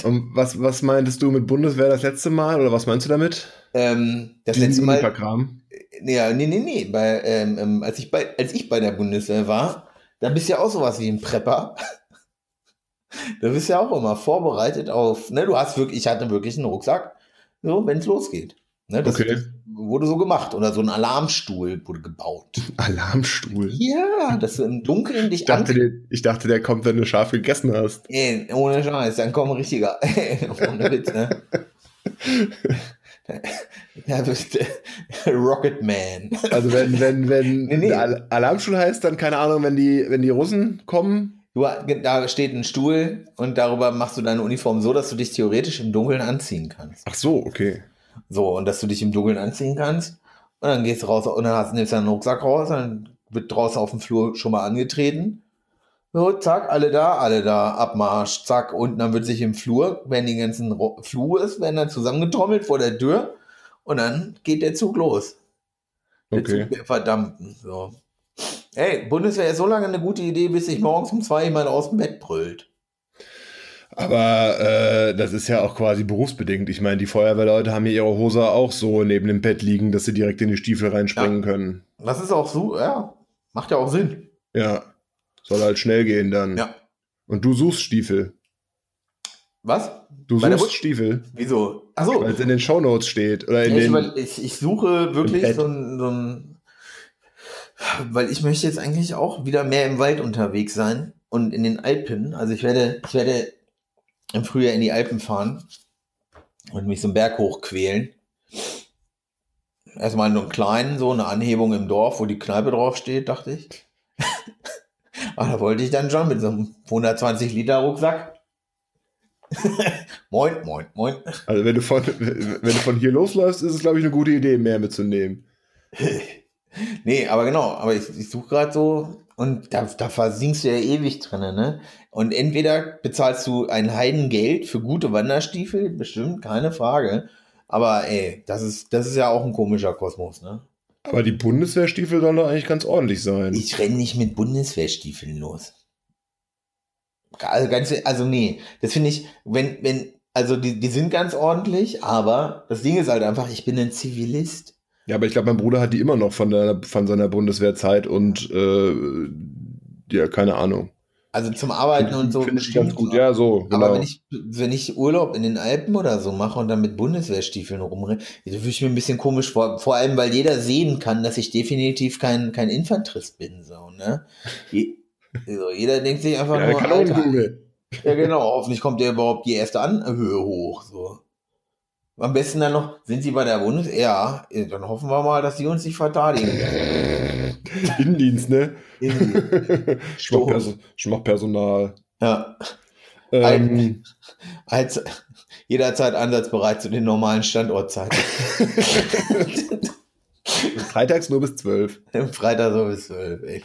Und was, was meintest du mit Bundeswehr das letzte Mal? Oder was meinst du damit? Ähm, das Diesen letzte Mal, Unipa-Kram? nee, nee, nee, nee, bei, ähm, ähm, als, ich bei, als ich bei der Bundeswehr war, da bist du ja auch sowas wie ein Prepper. Da bist du ja auch immer vorbereitet auf, ne, du hast wirklich, ich hatte wirklich einen Rucksack, so, wenn es losgeht. Ne, das, Okay. wurde so gemacht. Oder so ein Alarmstuhl wurde gebaut. [laughs] Alarmstuhl. Ja, dass du im Dunkeln dich Ich dachte, der, ich dachte, der kommt, wenn du scharf gegessen hast. Ey, ohne Scheiß, dann komm richtiger. [laughs] ohne Witz, ne? [laughs] Ja, bist Rocket Man. Also wenn, wenn, wenn Nee, nee. Alarmstuhl heißt, dann keine Ahnung, wenn die, wenn die Russen kommen. Du, da steht ein Stuhl und darüber machst du deine Uniform so, dass du dich theoretisch im Dunkeln anziehen kannst. Ach so, okay. So, und dass du dich im Dunkeln anziehen kannst. Und dann gehst du raus und dann hast, nimmst du deinen Rucksack raus, dann wird draußen auf dem Flur schon mal angetreten. So, zack, alle da, alle da, Abmarsch, zack. Und dann wird sich im Flur, wenn die ganzen Ro- Flur ist, werden dann zusammengetrommelt vor der Tür und dann geht der Zug los. Der Okay. Zug der Verdammten. So. Ey, Bundeswehr ist so lange eine gute Idee, bis sich morgens um zwei jemand aus dem Bett brüllt. Aber äh, das ist ja auch quasi berufsbedingt. Ich meine, die Feuerwehrleute haben ja ihre Hose auch so neben dem Bett liegen, dass sie direkt in die Stiefel reinspringen können. Das ist auch so, ja, macht ja auch Sinn. Ja. Soll halt schnell gehen dann. Ja. Und du suchst Stiefel. Was? Du Bei suchst Stiefel, Wieso? Achso, weil es in den Shownotes steht. Oder in ich, den, ich, ich suche wirklich so ein, so ein, weil ich möchte jetzt eigentlich auch wieder mehr im Wald unterwegs sein und in den Alpen. Also ich werde, ich werde im Frühjahr in die Alpen fahren und mich so einen Berg hochquälen. Erstmal nur einen kleinen, so eine Anhebung im Dorf, wo die Kneipe drauf steht, dachte ich. [laughs] Aber da wollte ich dann schon mit so einem 120 Liter Rucksack. [laughs] moin, moin, moin. also wenn du, von, wenn du von hier losläufst, ist es, glaube ich, eine gute Idee, mehr mitzunehmen. [laughs] Nee, aber genau, aber ich, ich suche gerade so und da, da versinkst du ja ewig drin, ne? Und entweder bezahlst du ein Heidengeld für gute Wanderstiefel, bestimmt, keine Frage. Aber ey, das ist, das ist ja auch ein komischer Kosmos, ne? Aber die Bundeswehrstiefel sollen doch eigentlich ganz ordentlich sein. Ich renne nicht mit Bundeswehrstiefeln los. Also, ganz, also nee, das finde ich, wenn, wenn, also die, die sind ganz ordentlich, aber das Ding ist halt einfach, ich bin ein Zivilist. Ja, aber ich glaube, mein Bruder hat die immer noch von, der, von seiner Bundeswehrzeit und äh, ja, keine Ahnung. Also zum Arbeiten und so. Finde ich ganz gut. Ja, so, genau. Aber wenn ich, wenn ich Urlaub in den Alpen oder so mache und dann mit Bundeswehrstiefeln rumrenne, da fühle ich mir ein bisschen komisch vor. Vor allem, weil jeder sehen kann, dass ich definitiv kein, kein Infanterist bin. So, ne? Je, so, jeder denkt sich einfach ja, nur, Alter, Kanonenkugel. ja genau, hoffentlich kommt der überhaupt die erste Anhöhe hoch. So. Am besten dann noch, sind sie bei der Bundeswehr? Ja, dann hoffen wir mal, dass sie uns nicht verteidigen. [laughs] Innendienst, ne? In- [laughs] Ich mach, Perso ich mach Personal. ja, Ähm, als jederzeit einsatzbereit zu den normalen Standortzeiten. [laughs] freitags nur bis 12. Freitag so bis 12, ey.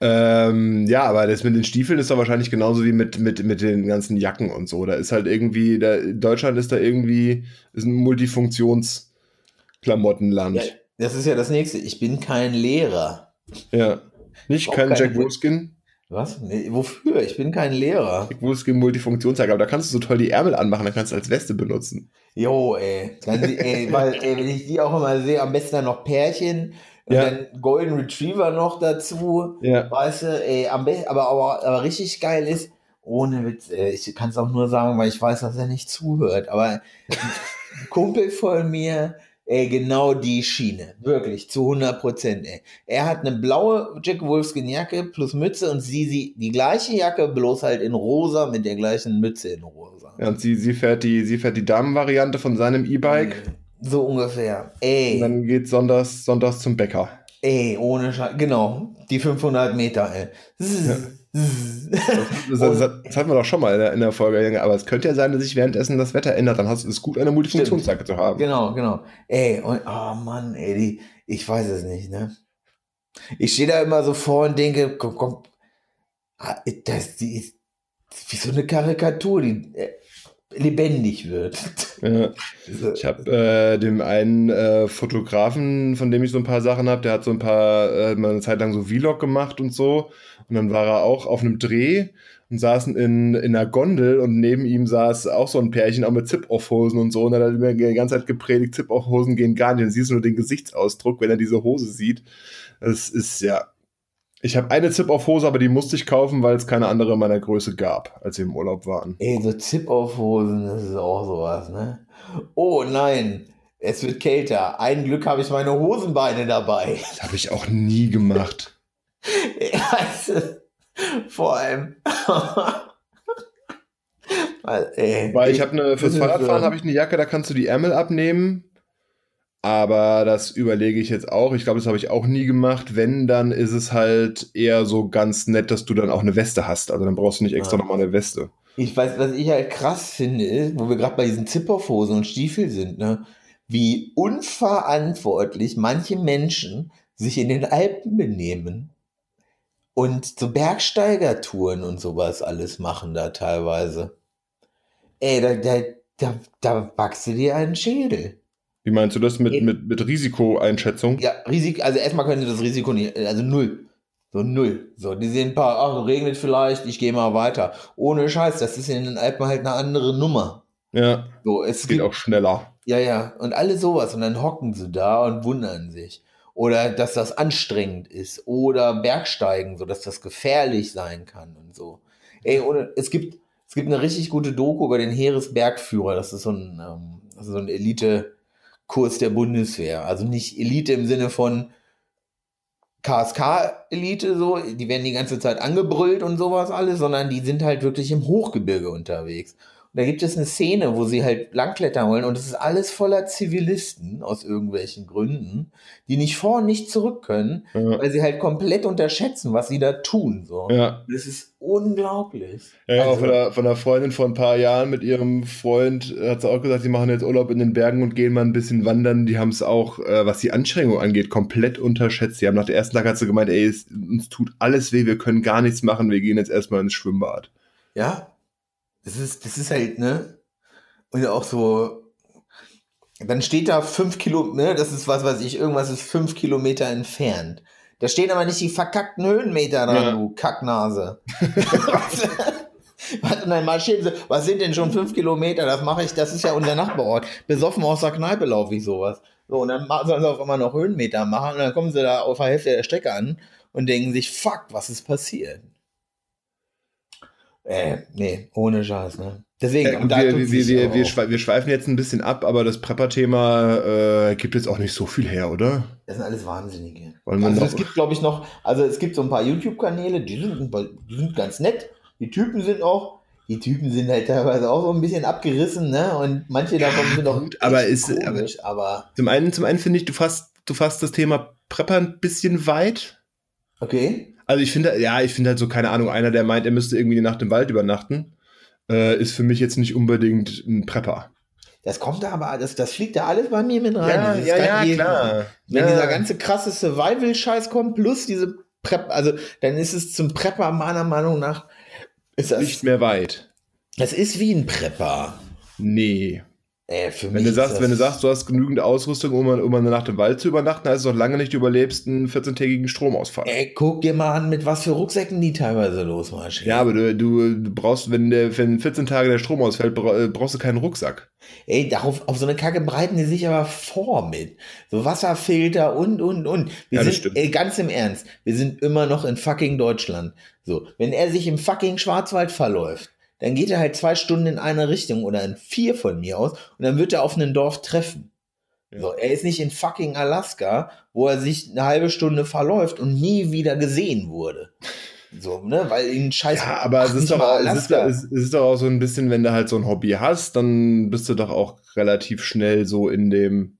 Ähm, ja, aber das mit den Stiefeln ist doch wahrscheinlich genauso wie mit, mit, mit den ganzen Jacken und so. Da ist halt irgendwie, da, Deutschland ist da irgendwie, ist ein Multifunktionsklamottenland. Ja, das ist ja das nächste. Ich bin kein Lehrer. Ja. Nicht kein Jack Wolfskin. Was? Nee, wofür? Ich bin kein Lehrer. Jack Wolfskin Multifunktionsjacke, aber da kannst du so toll die Ärmel anmachen, dann kannst du als Weste benutzen. Jo, ey. Dann, ey, weil, ey, wenn ich die auch immer sehe, am besten dann noch Pärchen und Ja. dann Golden Retriever noch dazu. Ja. Weißt du, ey, am besten, aber, aber, aber richtig geil ist, ohne Witz, ey, ich kann es auch nur sagen, weil ich weiß, dass er nicht zuhört, aber Kumpel von mir, ey, genau die Schiene. Wirklich, zu 100 Prozent, ey. Er hat eine blaue Jack Wolfskin Jacke plus Mütze und sie, sie, die gleiche Jacke, bloß halt in rosa mit der gleichen Mütze in rosa. Ja, und sie, sie fährt die, sie fährt die Damenvariante von seinem E-Bike. So ungefähr. Ey. Und dann geht sonntags, sonntags zum Bäcker. Ey, ohne Scheiß. Genau, die 500 Meter, ey. Zzz, zzz. Das, das, das hatten wir doch schon mal in der, in der Folge, aber es könnte ja sein, dass sich währenddessen das Wetter ändert. Dann hast du es gut, eine Multifunktionsjacke zu haben. genau, genau. Ey, und, oh Mann, ey, die, ich weiß es nicht, ne? Ich stehe da immer so vor und denke, komm, komm, ah, das, die ist wie so eine Karikatur, die äh, lebendig wird. Ja. [laughs] Ich habe äh, dem einen äh, Fotografen, von dem ich so ein paar Sachen habe, der hat so ein paar, äh, mal eine Zeit lang so Vlog gemacht und so. Und dann war er auch auf einem Dreh und saßen in, in einer Gondel und neben ihm saß auch so ein Pärchen, auch mit Zip-Off-Hosen und so. Und er hat mir die ganze Zeit gepredigt, Zip-Off-Hosen gehen gar nicht. Und siehst nur den Gesichtsausdruck, wenn er diese Hose sieht. Das ist ja. Ich habe eine Zip-Off-Hose, aber die musste ich kaufen, weil es keine andere in meiner Größe gab, als wir im Urlaub waren. Ey, so Zip-Auf-Hosen, das ist auch sowas, ne? Oh nein, es wird kälter. Ein Glück habe ich meine Hosenbeine dabei. Das habe ich auch nie gemacht. Du, [laughs] vor allem. [laughs] Weil, ey, Weil ich habe eine, fürs Fahrradfahren habe ich eine Jacke, da kannst du die Ärmel abnehmen. Aber das überlege ich jetzt auch. Ich glaube, das habe ich auch nie gemacht. Wenn, dann ist es halt eher so ganz nett, dass du dann auch eine Weste hast. Also dann brauchst du nicht extra Ja. nochmal eine Weste. Ich weiß, was ich halt krass finde, ist, wo wir gerade bei diesen Zipperhosen und Stiefel sind, ne? Wie unverantwortlich manche Menschen sich in den Alpen benehmen und so Bergsteigertouren und sowas alles machen da teilweise. Ey, da, da, da, da wachst du dir einen Schädel. Wie meinst du das mit, mit, mit Risikoeinschätzung? Ja, Risiko, also erstmal können sie das Risiko nicht, also null. So null. So, die sehen ein paar, ach, regnet vielleicht, ich gehe mal weiter. Ohne Scheiß, das ist in den Alpen halt eine andere Nummer. Ja, So, es geht gibt, auch schneller. ja, ja, und alle sowas. Und dann hocken sie da und wundern sich. Oder dass das anstrengend ist. Oder Bergsteigen, so dass das gefährlich sein kann und so. Ey, oder es gibt, es gibt eine richtig gute Doku über den Heeresbergführer. Das ist so ein, ähm, so ein Elite-Kurs der Bundeswehr. Also nicht Elite im Sinne von KSK-Elite, so, die werden die ganze Zeit angebrüllt und sowas alles, sondern die sind halt wirklich im Hochgebirge unterwegs. Da gibt es eine Szene, wo sie halt langklettern wollen und es ist alles voller Zivilisten aus irgendwelchen Gründen, die nicht vor und nicht zurück können, Ja. weil sie halt komplett unterschätzen, was sie da tun. So. Ja, Das ist unglaublich. ja auch Also- von, der, von einer Freundin vor ein paar Jahren mit ihrem Freund hat sie auch gesagt, sie machen jetzt Urlaub in den Bergen und gehen mal ein bisschen wandern. Die haben es auch, äh, was die Anstrengung angeht, komplett unterschätzt. Die haben nach der ersten Tag hat sie gemeint, ey, es, uns tut alles weh, wir können gar nichts machen, wir gehen jetzt erstmal ins Schwimmbad. Ja, das ist, das ist halt, ne? Und auch so, dann steht da fünf Kilo, ne? Das ist was weiß ich, irgendwas ist fünf Kilometer entfernt. Da stehen aber nicht die verkackten Höhenmeter dran, Ja. du Kacknase. Und dann marschieren sie, was sind denn schon fünf Kilometer? Das mache ich, das ist ja unser Nachbarort. Besoffen aus der Kneipe laufe ich sowas. So, und dann sollen sie auf einmal noch Höhenmeter machen und dann kommen sie da auf der Hälfte der Strecke an und denken sich, fuck, was ist passiert? Äh, nee, ohne Scheiß, ne? Deswegen, Äh, da wir, wir, wir, wir, schwe wir schweifen jetzt ein bisschen ab, aber das Prepper-Thema äh, gibt jetzt auch nicht so viel her, oder? Das sind alles Wahnsinnige. Also es gibt, glaube ich, noch, also es gibt so ein paar YouTube-Kanäle, die sind, die sind ganz nett. Die Typen sind auch, die Typen sind halt teilweise auch so ein bisschen abgerissen, ne? Und manche davon sind auch gut, aber ist- komisch, aber, Zum einen, zum einen finde ich, du fasst, du fasst das Thema Prepper ein bisschen weit. okay. Also ich finde, ja, ich finde halt so, keine Ahnung, einer, der meint, er müsste irgendwie die Nacht im Wald übernachten, äh, ist für mich jetzt nicht unbedingt ein Prepper. Das kommt da aber, das, das fliegt da alles bei mir mit rein. Dieses ganze- Wenn Ja. dieser ganze krasse Survival-Scheiß kommt, plus diese Prep, also dann ist es zum Prepper meiner Meinung nach, ist das, nicht mehr weit. das ist wie ein Prepper. Nee. Äh, Wenn du sagst, wenn du sagst, du hast genügend Ausrüstung, um, um eine Nacht im Wald zu übernachten, heißt es noch lange nicht, du überlebst einen 14-tägigen Stromausfall. Ey, guck dir mal an, mit was für Rucksäcken die teilweise losmarschieren. Ja, aber du, du, du brauchst, wenn, der, wenn 14 Tage der Strom ausfällt, äh, brauchst du keinen Rucksack. Ey, darauf, auf so eine Kacke bereiten die sich aber vor mit. So Wasserfilter und, und, und. Wir Ja, das sind, stimmt. ey, ganz im Ernst, wir sind immer noch in fucking Deutschland. So, wenn er sich im fucking Schwarzwald verläuft, dann geht er halt zwei Stunden in eine Richtung oder in vier von mir aus und dann wird er auf ein Dorf treffen. Ja. So, er ist nicht in fucking Alaska, wo er sich eine halbe Stunde verläuft und nie wieder gesehen wurde. So, ne, weil ihn scheiß. Ja, aber es ist, doch auch, es, ist, es, es ist doch auch so ein bisschen, wenn du halt so ein Hobby hast, dann bist du doch auch relativ schnell so in dem,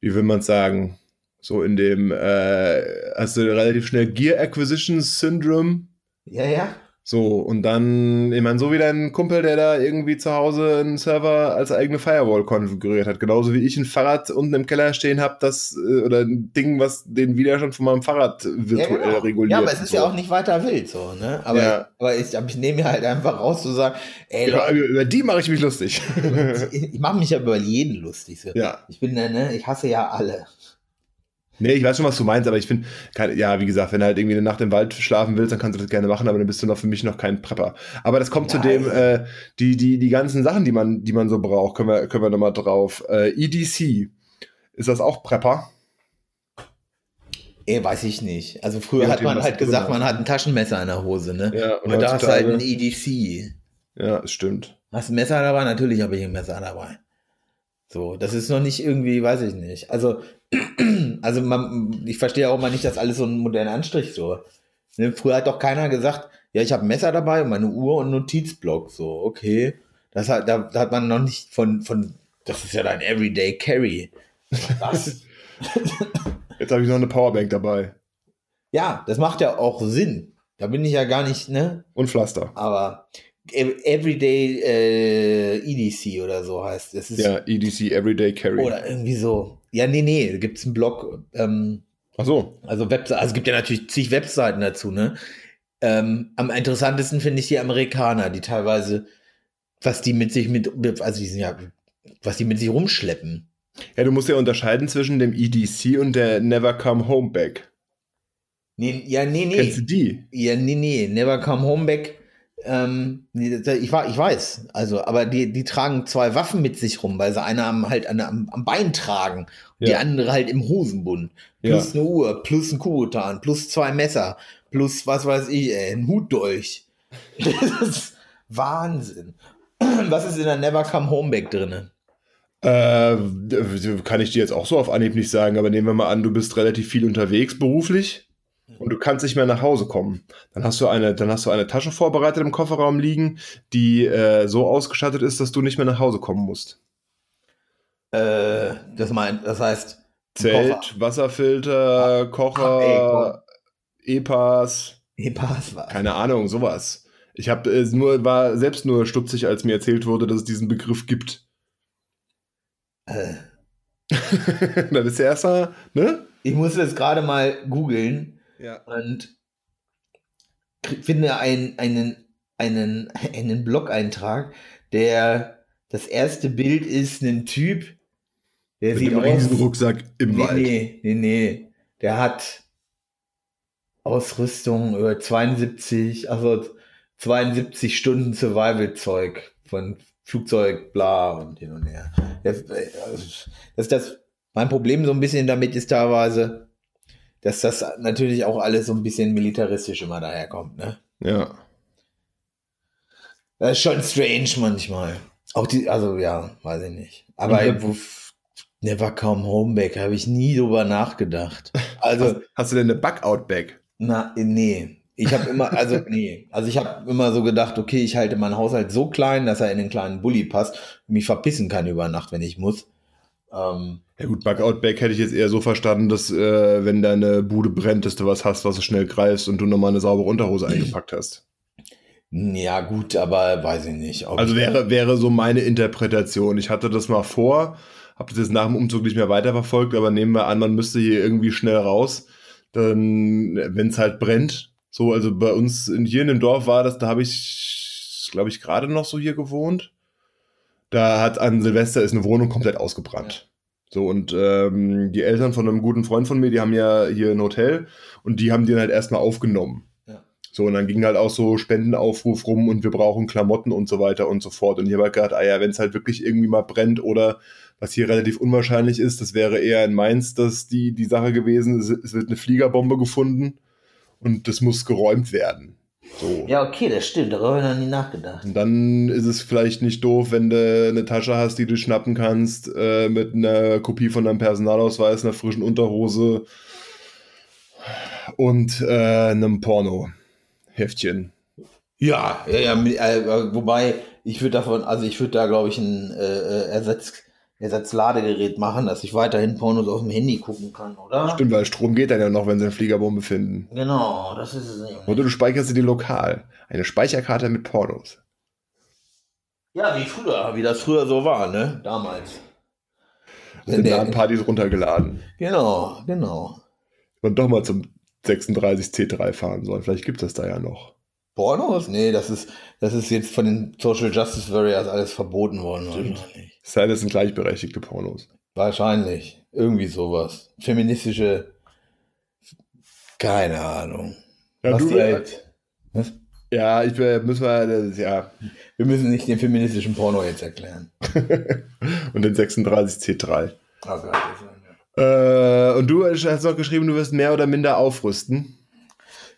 wie will man sagen, so in dem, äh, hast du relativ schnell Gear Acquisition Syndrome. Ja, ja. So, und dann, ich meine, so wie dein Kumpel, der da irgendwie zu Hause einen Server als eigene Firewall konfiguriert hat. Genauso wie ich ein Fahrrad unten im Keller stehen habe, das, äh, oder ein Ding, was den Widerstand von meinem Fahrrad virtuell ja, genau. reguliert. Ja, aber es ist so. ja auch nicht weiter wild so, ne? Aber, Ja. aber ich, aber ich nehme mir halt einfach raus zu sagen, ey, Leute, über, über die mache ich mich lustig. [laughs] ich, mache mich ja über jeden lustig. So. ja. Ich bin da, ne, ich hasse ja alle. Nee, ich weiß schon, was du meinst, aber ich finde, ja, wie gesagt, wenn du halt irgendwie eine Nacht im Wald schlafen willst, dann kannst du das gerne machen, aber dann bist du noch für mich noch kein Prepper. Aber das kommt zu Nein. dem, äh, die, die, die ganzen Sachen, die man, die man so braucht, können wir, können wir nochmal drauf. Äh, EDC. Ist das auch Prepper? Ey, weiß ich nicht. Also früher Ja, hat man halt gesagt, man hat ein Taschenmesser in der Hose, ne? Ja, Und da hast du halt ein EDC. Ja, es stimmt. Hast du ein Messer dabei? Natürlich habe ich ein Messer dabei. So, das ist noch nicht irgendwie, weiß ich nicht. Also, [clears throat] also man, ich verstehe auch mal nicht, dass alles so ein moderner Anstrich so. Ne? Früher hat doch keiner gesagt, ja, ich habe ein Messer dabei und meine Uhr und einen Notizblock. So, okay. Das hat, da, da hat man noch nicht von, von, das ist ja dein Everyday Carry. Was? [laughs] Jetzt habe ich noch eine Powerbank dabei. ja, das macht ja auch Sinn. Da bin ich ja gar nicht, ne? Und Pflaster. Aber Everyday äh, EDC oder so heißt es. Ja, EDC Everyday Carry. Oder irgendwie so. Ja, nee, nee, gibt es einen Blog, ähm, Ach so. also Webseiten, also es gibt ja natürlich zig Webseiten dazu, ne? Ähm, am interessantesten finde ich die Amerikaner, die teilweise, was die mit sich mit, also die sind ja, was die mit sich rumschleppen. Ja, du musst ja unterscheiden zwischen dem EDC und der Never Come Home Back. Nee, ja, nee, nee. Kennst du die? Ja, nee, nee. Never Come Home Back. Ähm, ich, war, ich weiß, also, aber die, die tragen zwei Waffen mit sich rum, weil sie eine am, halt eine, am, am Bein tragen und die Ja. andere halt im Hosenbund. Plus eine Uhr, plus ein Kugeltan, plus zwei Messer, plus was weiß ich, ey, ein Hutdolch. [laughs] Das ist Wahnsinn. [clears throat] Was ist in der Never Come Home Back drinne? Äh, kann ich dir jetzt auch so auf Anhieb nicht sagen, aber nehmen wir mal an, du bist relativ viel unterwegs beruflich und du kannst nicht mehr nach Hause kommen. Dann hast du eine, dann hast du eine Tasche vorbereitet im Kofferraum liegen, die äh, so ausgestattet ist, dass du nicht mehr nach Hause kommen musst. Äh, das meint, das heißt, Zelt, Koffer. Wasserfilter, Kocher, E-Pass, Nee, pass was. keine Ahnung, sowas. Ich habe es nur war selbst nur stutzig, als mir erzählt wurde, dass es diesen Begriff gibt. Äh, [laughs] da bist du erst mal, ne? ich muss jetzt gerade mal googeln Ja. und finde einen, einen, einen, [laughs] einen Blog-Eintrag, der das erste Bild ist ein Typ, der Mit sieht dem aus. Riesenrucksack im Nee, Wald. nee, nee, nee. Der hat Ausrüstung über 72, also 72 Stunden Survival-Zeug von Flugzeug, bla und hin und her. Das, äh, das ist das, mein Problem so ein bisschen damit ist teilweise, dass das natürlich auch alles so ein bisschen militaristisch immer daherkommt, ne? Ja. Das ist schon strange manchmal. Auch die, also ja, weiß ich nicht. Aber Und- wo, Never Come Home Back habe ich nie drüber nachgedacht. Also, Hast du denn eine Bug-Out-Bag? na, nee. Ich habe immer, also, [laughs] nee. Also, ich habe immer so gedacht, okay, ich halte meinen Haushalt so klein, dass er in den kleinen Bulli passt mich verpissen kann über Nacht, wenn ich muss. Ähm, Ja gut, Bug-Out-Bag hätte ich jetzt eher so verstanden, dass äh, wenn deine Bude brennt, dass du was hast, was du schnell greifst und du nochmal eine saubere Unterhose [clears throat] eingepackt hast. ja, gut, aber weiß ich nicht. ob Also ich- wäre, wäre so meine Interpretation. Ich hatte das mal vor, habe das jetzt nach dem Umzug nicht mehr weiterverfolgt, aber nehmen wir an, man müsste hier irgendwie schnell raus, dann, wenn es halt brennt. So, also bei uns in, hier in dem Dorf war das, da habe ich, glaube ich, gerade noch so hier gewohnt. Da hat an Silvester ist eine Wohnung komplett ausgebrannt. So, und ähm, die Eltern von einem guten Freund von mir, die haben ja hier ein Hotel und die haben den halt erstmal aufgenommen. Ja. So, und dann ging halt auch so Spendenaufruf rum und wir brauchen Klamotten und so weiter und so fort. Und ich habe halt gedacht, ah ja, wenn es halt wirklich irgendwie mal brennt oder was hier relativ unwahrscheinlich ist, das wäre eher in Mainz, dass die, die Sache gewesen ist, es wird eine Fliegerbombe gefunden und das muss geräumt werden. So. Ja, okay, das stimmt. Darüber habe ich noch nie nachgedacht. Und dann ist es vielleicht nicht doof, wenn du eine Tasche hast, die du schnappen kannst, äh, mit einer Kopie von deinem Personalausweis, einer frischen Unterhose und äh, einem Porno-Heftchen. Ja, ja, ja, äh, wobei ich würde davon, also ich würde da glaube ich ein äh, Ersatz, Ersatzladegerät machen, dass ich weiterhin Pornos auf dem Handy gucken kann, oder? Stimmt, weil Strom geht dann ja noch, wenn sie eine Fliegerbombe finden. Genau, das ist es eben. Oder du speicherst sie die lokal. Eine Speicherkarte mit Pornos. Ja, wie früher, wie das früher so war, ne? Damals. Sind der, LAN-Partys runtergeladen. genau, genau. Und doch mal zum 36C3 fahren sollen. Vielleicht gibt es das da ja noch. Pornos? Nee, das ist, das ist jetzt von den Social Justice Warriors alles verboten worden. Stimmt. Wahrscheinlich. Sei es sind gleichberechtigte Pornos. wahrscheinlich. Irgendwie sowas. Feministische. Keine Ahnung. Ja, Was du, die halt, was? ja ich äh, müssen wir, das, ja. Wir müssen nicht den feministischen Porno jetzt erklären. [laughs] Und den 36C3. Oh Gott, das ist- Äh, und du hast noch geschrieben, du wirst mehr oder minder aufrüsten.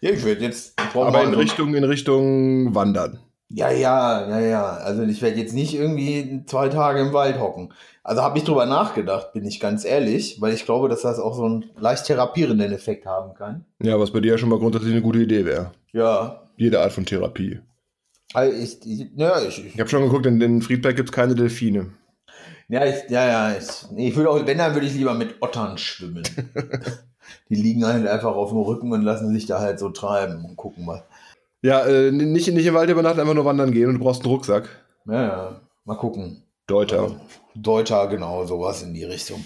Ja, ich werde jetzt. Aber in so- Richtung, in Richtung Wandern. Ja, ja, ja, ja. Also ich werde jetzt nicht irgendwie zwei Tage im Wald hocken. Also habe ich drüber nachgedacht, bin ich ganz ehrlich, weil ich glaube, dass das auch so einen leicht therapierenden Effekt haben kann. Ja, was bei dir ja schon mal grundsätzlich eine gute Idee wäre. Ja. Jede Art von Therapie. Also ich, ich, ja, ich, Ich habe schon geguckt, in, in Friedberg gibt es keine Delfine. ja, ich, ja, ja. Ich, ich würde auch, wenn dann würde ich lieber mit Ottern schwimmen. [laughs] Die liegen halt einfach auf dem Rücken und lassen sich da halt so treiben und gucken mal. Ja, äh, nicht, nicht im Wald übernachten, einfach nur wandern gehen und du brauchst einen Rucksack. Ja, ja. Mal gucken. Deuter. Deuter, genau, sowas in die Richtung.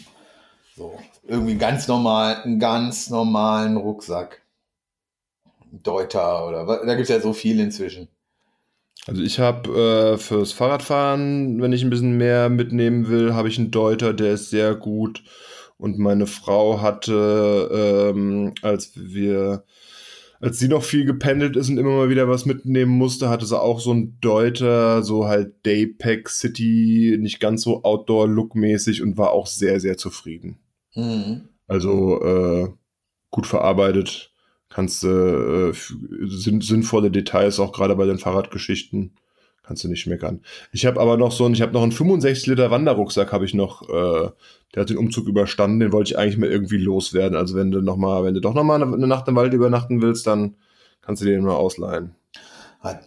So. Irgendwie ganz normal, einen ganz normalen Rucksack. Deuter oder was, da gibt es ja so viel inzwischen. Also ich habe äh, fürs Fahrradfahren, wenn ich ein bisschen mehr mitnehmen will, habe ich einen Deuter, der ist sehr gut. Und meine Frau hatte, ähm, als wir, als sie noch viel gependelt ist und immer mal wieder was mitnehmen musste, hatte sie auch so einen Deuter, so halt Daypack City, nicht ganz so Outdoor-Look-mäßig und war auch sehr, sehr zufrieden. Mhm. Also äh, gut verarbeitet, kannst du äh, sinnvolle Details auch gerade bei den Fahrradgeschichten kannst du nicht meckern. Ich habe aber noch so einen, ich habe noch einen 65 Liter Wanderrucksack habe ich noch, äh, der hat den Umzug überstanden, den wollte ich eigentlich mal irgendwie loswerden. Also wenn du noch mal, wenn du doch noch mal eine, Nacht im Wald übernachten willst, dann kannst du den mal ausleihen.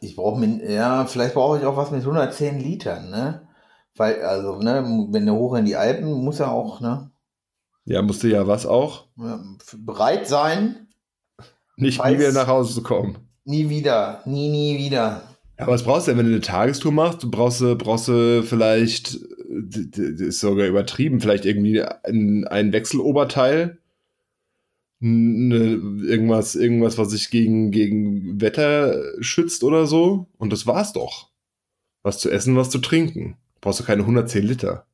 Ich brauche ja, vielleicht brauche ich auch was mit 110 Litern, ne? Weil, also, ne, wenn du hoch in die Alpen, muss ja auch, ne, Ja, musste ja was auch, bereit sein, nicht nie wieder nach Hause zu kommen. nie wieder, nie, nie wieder. Ja, aber was brauchst du denn, wenn du eine Tagestour machst? Du brauchst, du- brauchst du vielleicht, das ist sogar übertrieben, vielleicht irgendwie ein, ein Wechseloberteil, ne, irgendwas, irgendwas, was sich gegen, gegen Wetter schützt oder so. Und das war's doch. Was zu essen, was zu trinken. Brauchst du keine 110 Liter.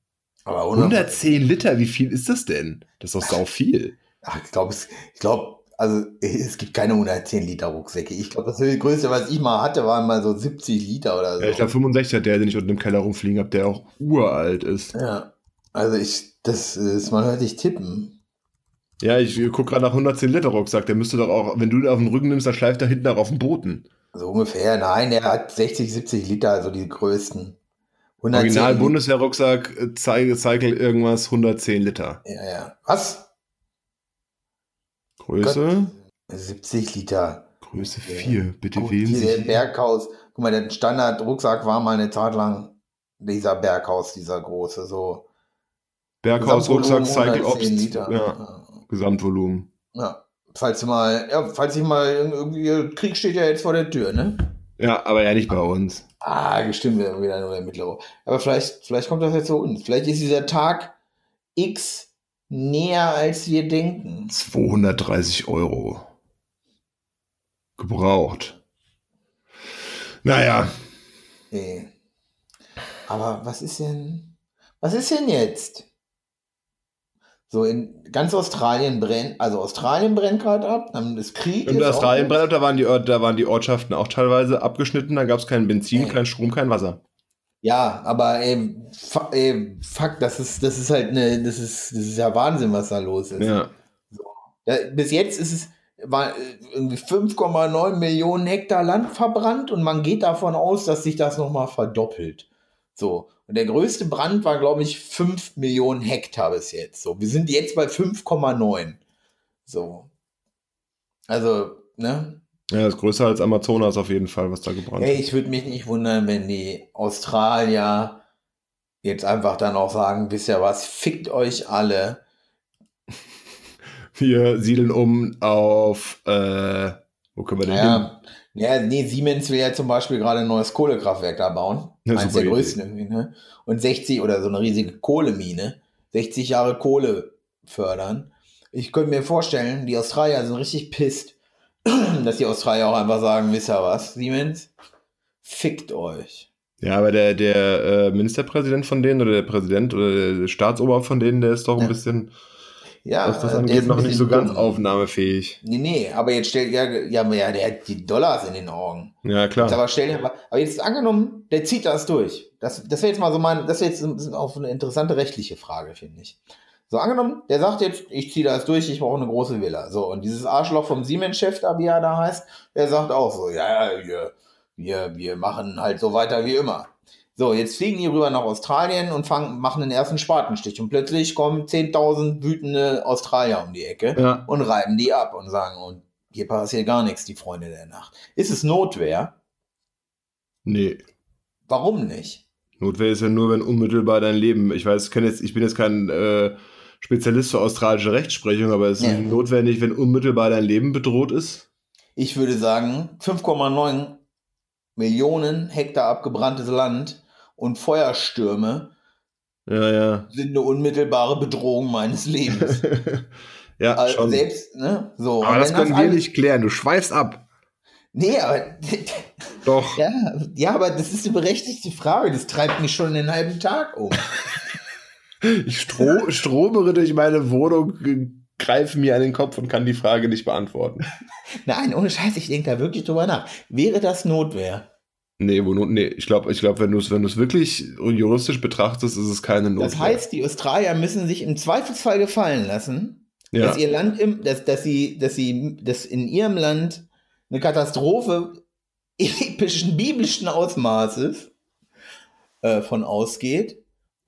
Aber 100, 110 Liter, wie viel ist das denn? Das ist doch sau viel. Ach, ich glaube, ich glaube, also es gibt keine 110 Liter Rucksäcke. Ich glaube, das größte, was ich mal hatte, waren mal so 70 Liter oder so. Ja, ich glaube 65 hat der, den ich unten im Keller rumfliegen habe, der auch uralt ist. Ja, also ich, das ist, man hört dich tippen. Ja, ich guck gerade nach 110 Liter Rucksack. Der müsste doch auch, wenn du ihn auf den Rücken nimmst, dann schleift er hinten auch auf dem Boden. So ungefähr. Nein, der hat 60, 70 Liter, also die größten. 110 Original Bundeswehr-Rucksack, äh, Cy- Cycle irgendwas, 110 Liter. Ja, ja. Was? Größe? 70 Liter. Größe 4, bitte Gut, wählen Sie. Berghaus. Guck mal, der Standard-Rucksack war mal eine Zeit lang dieser Berghaus, dieser große, so. Berghaus-Rucksack, Cycle Ops. 110 Liter. Ja, Gesamtvolumen. Ja. Falls du mal, ja, falls ich mal irgendwie, Krieg steht ja jetzt vor der Tür, ne? Ja, aber ja nicht bei uns. Ah, bestimmt wieder nur der mittlere. Aber vielleicht, vielleicht kommt das jetzt zu uns. Vielleicht ist dieser Tag X näher, als wir denken. 230 Euro. Gebraucht. Naja, Nee. Aber was ist denn, was ist denn jetzt? So in ganz Australien brennt, also Australien brennt gerade ab, dann ist Krieg. in Australien, brennt, da waren, die, da waren die Ortschaften auch teilweise abgeschnitten. Da gab es kein Benzin, Ey. kein Strom, kein Wasser. Ja, aber ey, ey, fuck, das ist, das ist halt eine, das ist, das ist ja Wahnsinn, was da los ist. Ja. Ja, bis jetzt ist es war äh, irgendwie 5,9 Millionen Hektar Land verbrannt und man geht davon aus, dass sich das nochmal verdoppelt. So. Und der größte Brand war, glaube ich, 5 Millionen Hektar bis jetzt. So. Wir sind jetzt bei 5,9. So. Also, ne? Ja, ist größer als Amazonas auf jeden Fall, was da gebrannt Hey, ich würde mich nicht wundern, wenn die Australier jetzt einfach dann auch sagen, wisst ihr was, fickt euch alle. [laughs] Wir siedeln um auf, äh, wo können wir denn hin? Ja, ja, nee, Siemens will ja zum Beispiel gerade ein neues Kohlekraftwerk da bauen. Ja, Eins super der größten irgendwie, ne? Und 60 oder so eine riesige Kohlemine. 60 Jahre Kohle fördern. Ich könnte mir vorstellen, die Australier sind richtig pisst, [clears throat] dass die Australier auch einfach sagen, wisst ihr was, Siemens, fickt euch. Ja, aber der, der äh, Ministerpräsident von denen oder der Präsident oder der Staatsoberhaupt von denen, der ist doch ein Ja. bisschen, Ja, was das angeht, noch nicht so ganz dumm. aufnahmefähig. Nee, nee, aber jetzt stellt, ja, ja, ja, der hat die Dollars in den Augen. Ja, klar. Aber stell dir aber jetzt angenommen, der zieht das durch. Das, das wäre jetzt mal so mein, das wäre jetzt auch eine interessante rechtliche Frage, finde ich. So, angenommen, der sagt jetzt, ich ziehe das durch, ich brauche eine große Villa. So, und dieses Arschloch vom Siemens-Chef da, wie er da heißt, der sagt auch so, ja, ja, wir, wir, wir machen halt so weiter wie immer. So, jetzt fliegen die rüber nach Australien und fangen, machen den ersten Spatenstich. Und plötzlich kommen 10.000 wütende Australier um die Ecke Ja. und reiben die ab und sagen, und hier passiert gar nichts, die Freunde der Nacht. Ist es Notwehr? Nee. Warum nicht? Notwehr ist ja nur, wenn unmittelbar dein Leben. Ich weiß, ich, jetzt, ich bin jetzt kein äh, Spezialist für australische Rechtsprechung, aber es ist Ja. notwendig, wenn unmittelbar dein Leben bedroht ist. Ich würde sagen, 5,9 Millionen Hektar abgebranntes Land und Feuerstürme Ja, ja. sind eine unmittelbare Bedrohung meines Lebens. [laughs] ja, Also schon. selbst, ne? So. aber das können wir alles- nicht klären. Du schweifst ab. Nee, aber Doch. [laughs] Ja, ja, aber das ist eine berechtigte Frage. Das treibt mich schon den halben Tag um. [laughs] Ich stro stromere durch meine Wohnung, greife mir an den Kopf und kann die Frage nicht beantworten. [laughs] Nein, ohne Scheiß, ich denke da wirklich drüber nach. Wäre das Notwehr? Nee, wo, nee ich glaube, ich glaub, wenn du es wenn wirklich juristisch betrachtest, ist es keine Notwehr. Das heißt, die Australier müssen sich im Zweifelsfall gefallen lassen, ja. dass ihr Land im, dass, dass sie, dass sie, dass in ihrem Land eine Katastrophe [laughs] epischen, biblischen Ausmaßes äh, von ausgeht.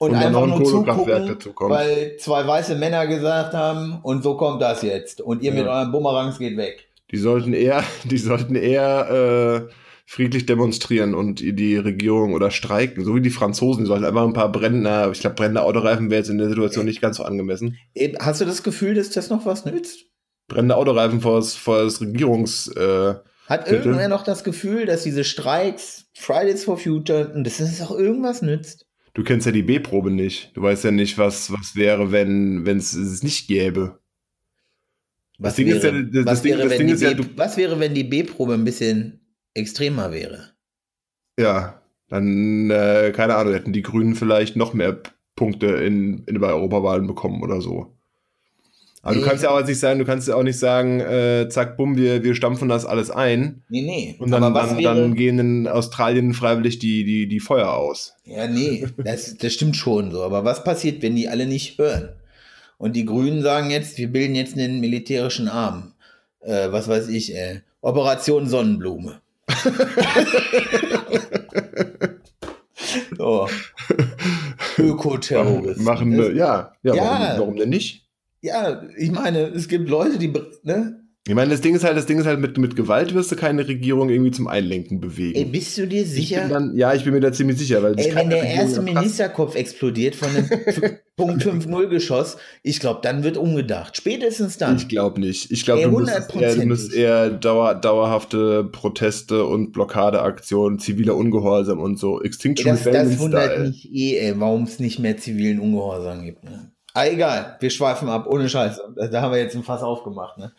Und, Und einfach ein nur Kohlekraftwerk zugucken, weil zwei weiße Männer gesagt haben, und so kommt das jetzt. Und ihr mit Ja. euren Bumerangs geht weg. Die sollten eher, [laughs] die sollten eher äh, friedlich demonstrieren und die Regierung oder streiken, so wie die Franzosen. Die sollten einfach ein paar brennende, ich glaube, brennende Autoreifen wäre jetzt in der Situation nicht ganz so angemessen. Eben, Hast du das Gefühl, dass das noch was nützt? Brennende Autoreifen vor das, vor das Regierungs. Äh, Hat irgendwer noch das Gefühl, dass diese Streiks, Fridays for Future, dass es auch irgendwas nützt? Du kennst ja die B-Probe nicht. Du weißt ja nicht, was, was wäre, wenn es es nicht gäbe. Was, wäre, wenn die B-Probe ein bisschen extremer wäre? Ja, dann, äh, keine Ahnung, hätten die Grünen vielleicht noch mehr Punkte in, in bei Europawahlen bekommen oder so. Aber Nee. du kannst ja auch nicht sagen, du kannst ja auch nicht sagen, äh, zack, bumm, wir, wir stampfen das alles ein. Nee, nee. Und dann, dann, wäre, dann gehen in Australien freiwillig die, die, die Feuer aus. Ja, nee, das, das stimmt schon so. Aber was passiert, wenn die alle nicht hören? Und die Grünen sagen jetzt, wir bilden jetzt einen militärischen Arm. Äh, was weiß ich, äh, Operation Sonnenblume. [laughs] so. Ökoterroristen. Machen, äh, ja, ja, Ja. Warum, warum denn nicht? Ja, ich meine, es gibt Leute, die, ne? Ich meine, das Ding ist halt, das Ding ist halt, mit, mit Gewalt wirst du keine Regierung irgendwie zum Einlenken bewegen. Ey, bist du dir ich sicher? bin dann, ja, ich bin mir da ziemlich sicher, weil Ey, wenn der Regierung erste. Ministerkopf explodiert von einem [laughs] Punkt 5-0 Geschoss, ich glaube, dann wird umgedacht. Spätestens dann. Ich glaube nicht. Ich glaube, Ey, du, müsstest eher- du müsst eher dauer, dauerhafte Proteste und Blockadeaktionen, ziviler Ungehorsam und so. Extinction das, das Rebellion wundert mich eh, ey, warum es nicht mehr zivilen Ungehorsam gibt. Ne? Ah, egal, wir schweifen ab, ohne Scheiß. Da, haben wir jetzt ein Fass aufgemacht. Ne?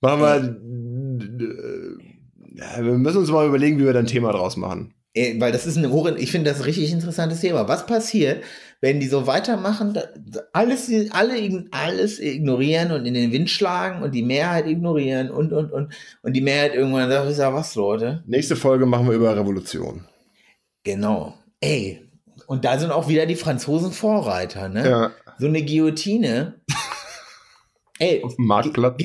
Machen wir. Äh, wir müssen uns mal überlegen, wie wir da ein Thema draus machen. Ey, weil das ist ein hoch, ich finde das ein richtig interessantes Thema. Was passiert, wenn die so weitermachen, alles, alle alles ignorieren und in den Wind schlagen und die Mehrheit ignorieren und, und, und, und die Mehrheit irgendwann sagt, ist ja was, Leute? Nächste Folge machen wir über Revolution. Genau. Ey, und da sind auch wieder die Franzosen Vorreiter, ne? Ja. So eine Guillotine. [laughs] Ey, Auf dem Marktplatz.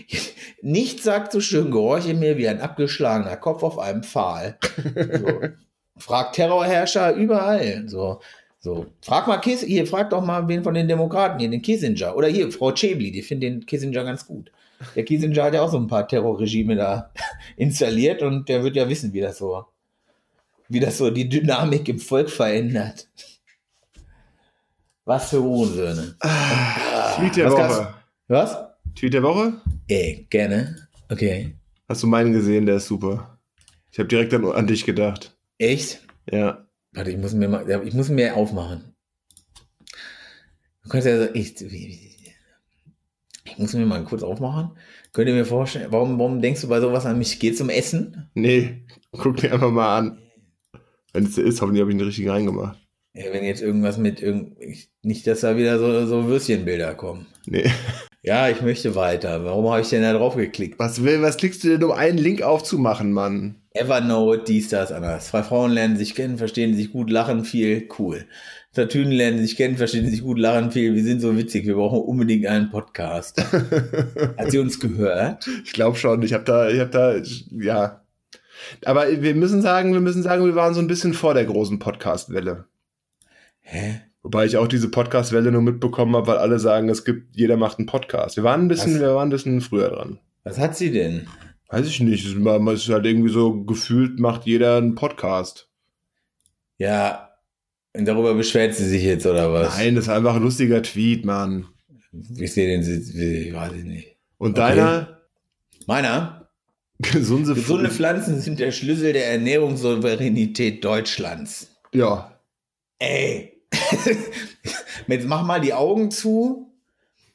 [laughs] nichts sagt so schön, gehorche mir wie ein abgeschlagener Kopf auf einem Pfahl. So. [laughs] Frag Terrorherrscher überall. So, so. Frag mal Kiss, hier, frag doch mal wen von den Demokraten, hier, den Kissinger. Oder hier, Frau Chebli, die findet den Kissinger ganz gut. Der Kissinger hat ja auch so ein paar Terrorregime da installiert und der wird ja wissen, wie das so, wie das so die Dynamik im Volk verändert. Was für Hohensöhne. Tweet der Was Woche. Was? Tweet der Woche? Ey, gerne. Okay. Hast du meinen gesehen? Der ist super. Ich habe direkt an, an dich gedacht. Echt? Ja. Warte, ich muss mir mal, ich muss mir aufmachen. Du kannst ja, ich, ich muss mir mal kurz aufmachen. Könnt ihr mir vorstellen, warum, warum denkst du bei sowas an mich? Geht's um Essen? Nee, guck dir einfach mal an. Wenn es der ist, hoffentlich habe ich ihn richtig reingemacht. Ja, wenn jetzt irgendwas mit irgend, ich- nicht, dass da wieder so, so Würstchenbilder kommen. Nee. [laughs] Ja, ich möchte weiter. Warum habe ich denn da drauf geklickt? Was will, was klickst du denn, um einen Link aufzumachen, Mann? Evernote, dies, das, anders. Zwei Frauen lernen sich kennen, verstehen sich gut, lachen viel, cool. Tatünen lernen sich kennen, verstehen sich gut, lachen viel. Wir sind so witzig, wir brauchen unbedingt einen Podcast. [laughs] Hat sie uns gehört? Ich glaube schon, ich habe da, ich habe da, ja. Aber wir müssen sagen, wir müssen sagen, wir waren so ein bisschen vor der großen Podcast-Welle. Hä? Wobei ich auch diese Podcast-Welle nur mitbekommen habe, weil alle sagen, es gibt, jeder macht einen Podcast. Wir waren ein bisschen, Was? wir waren ein bisschen früher dran. Was hat sie denn? Weiß ich nicht. Es ist halt irgendwie so gefühlt, macht jeder einen Podcast. Ja, und darüber beschwert sie sich jetzt, oder was? Nein, das ist einfach ein lustiger Tweet, Mann. Ich sehe den, ich weiß ich nicht. Und Okay. deiner Meiner? gesunde, Gesunde Pflanzen sind der Schlüssel der Ernährungssouveränität Deutschlands. Ja. Ey. [laughs] Jetzt mach mal die Augen zu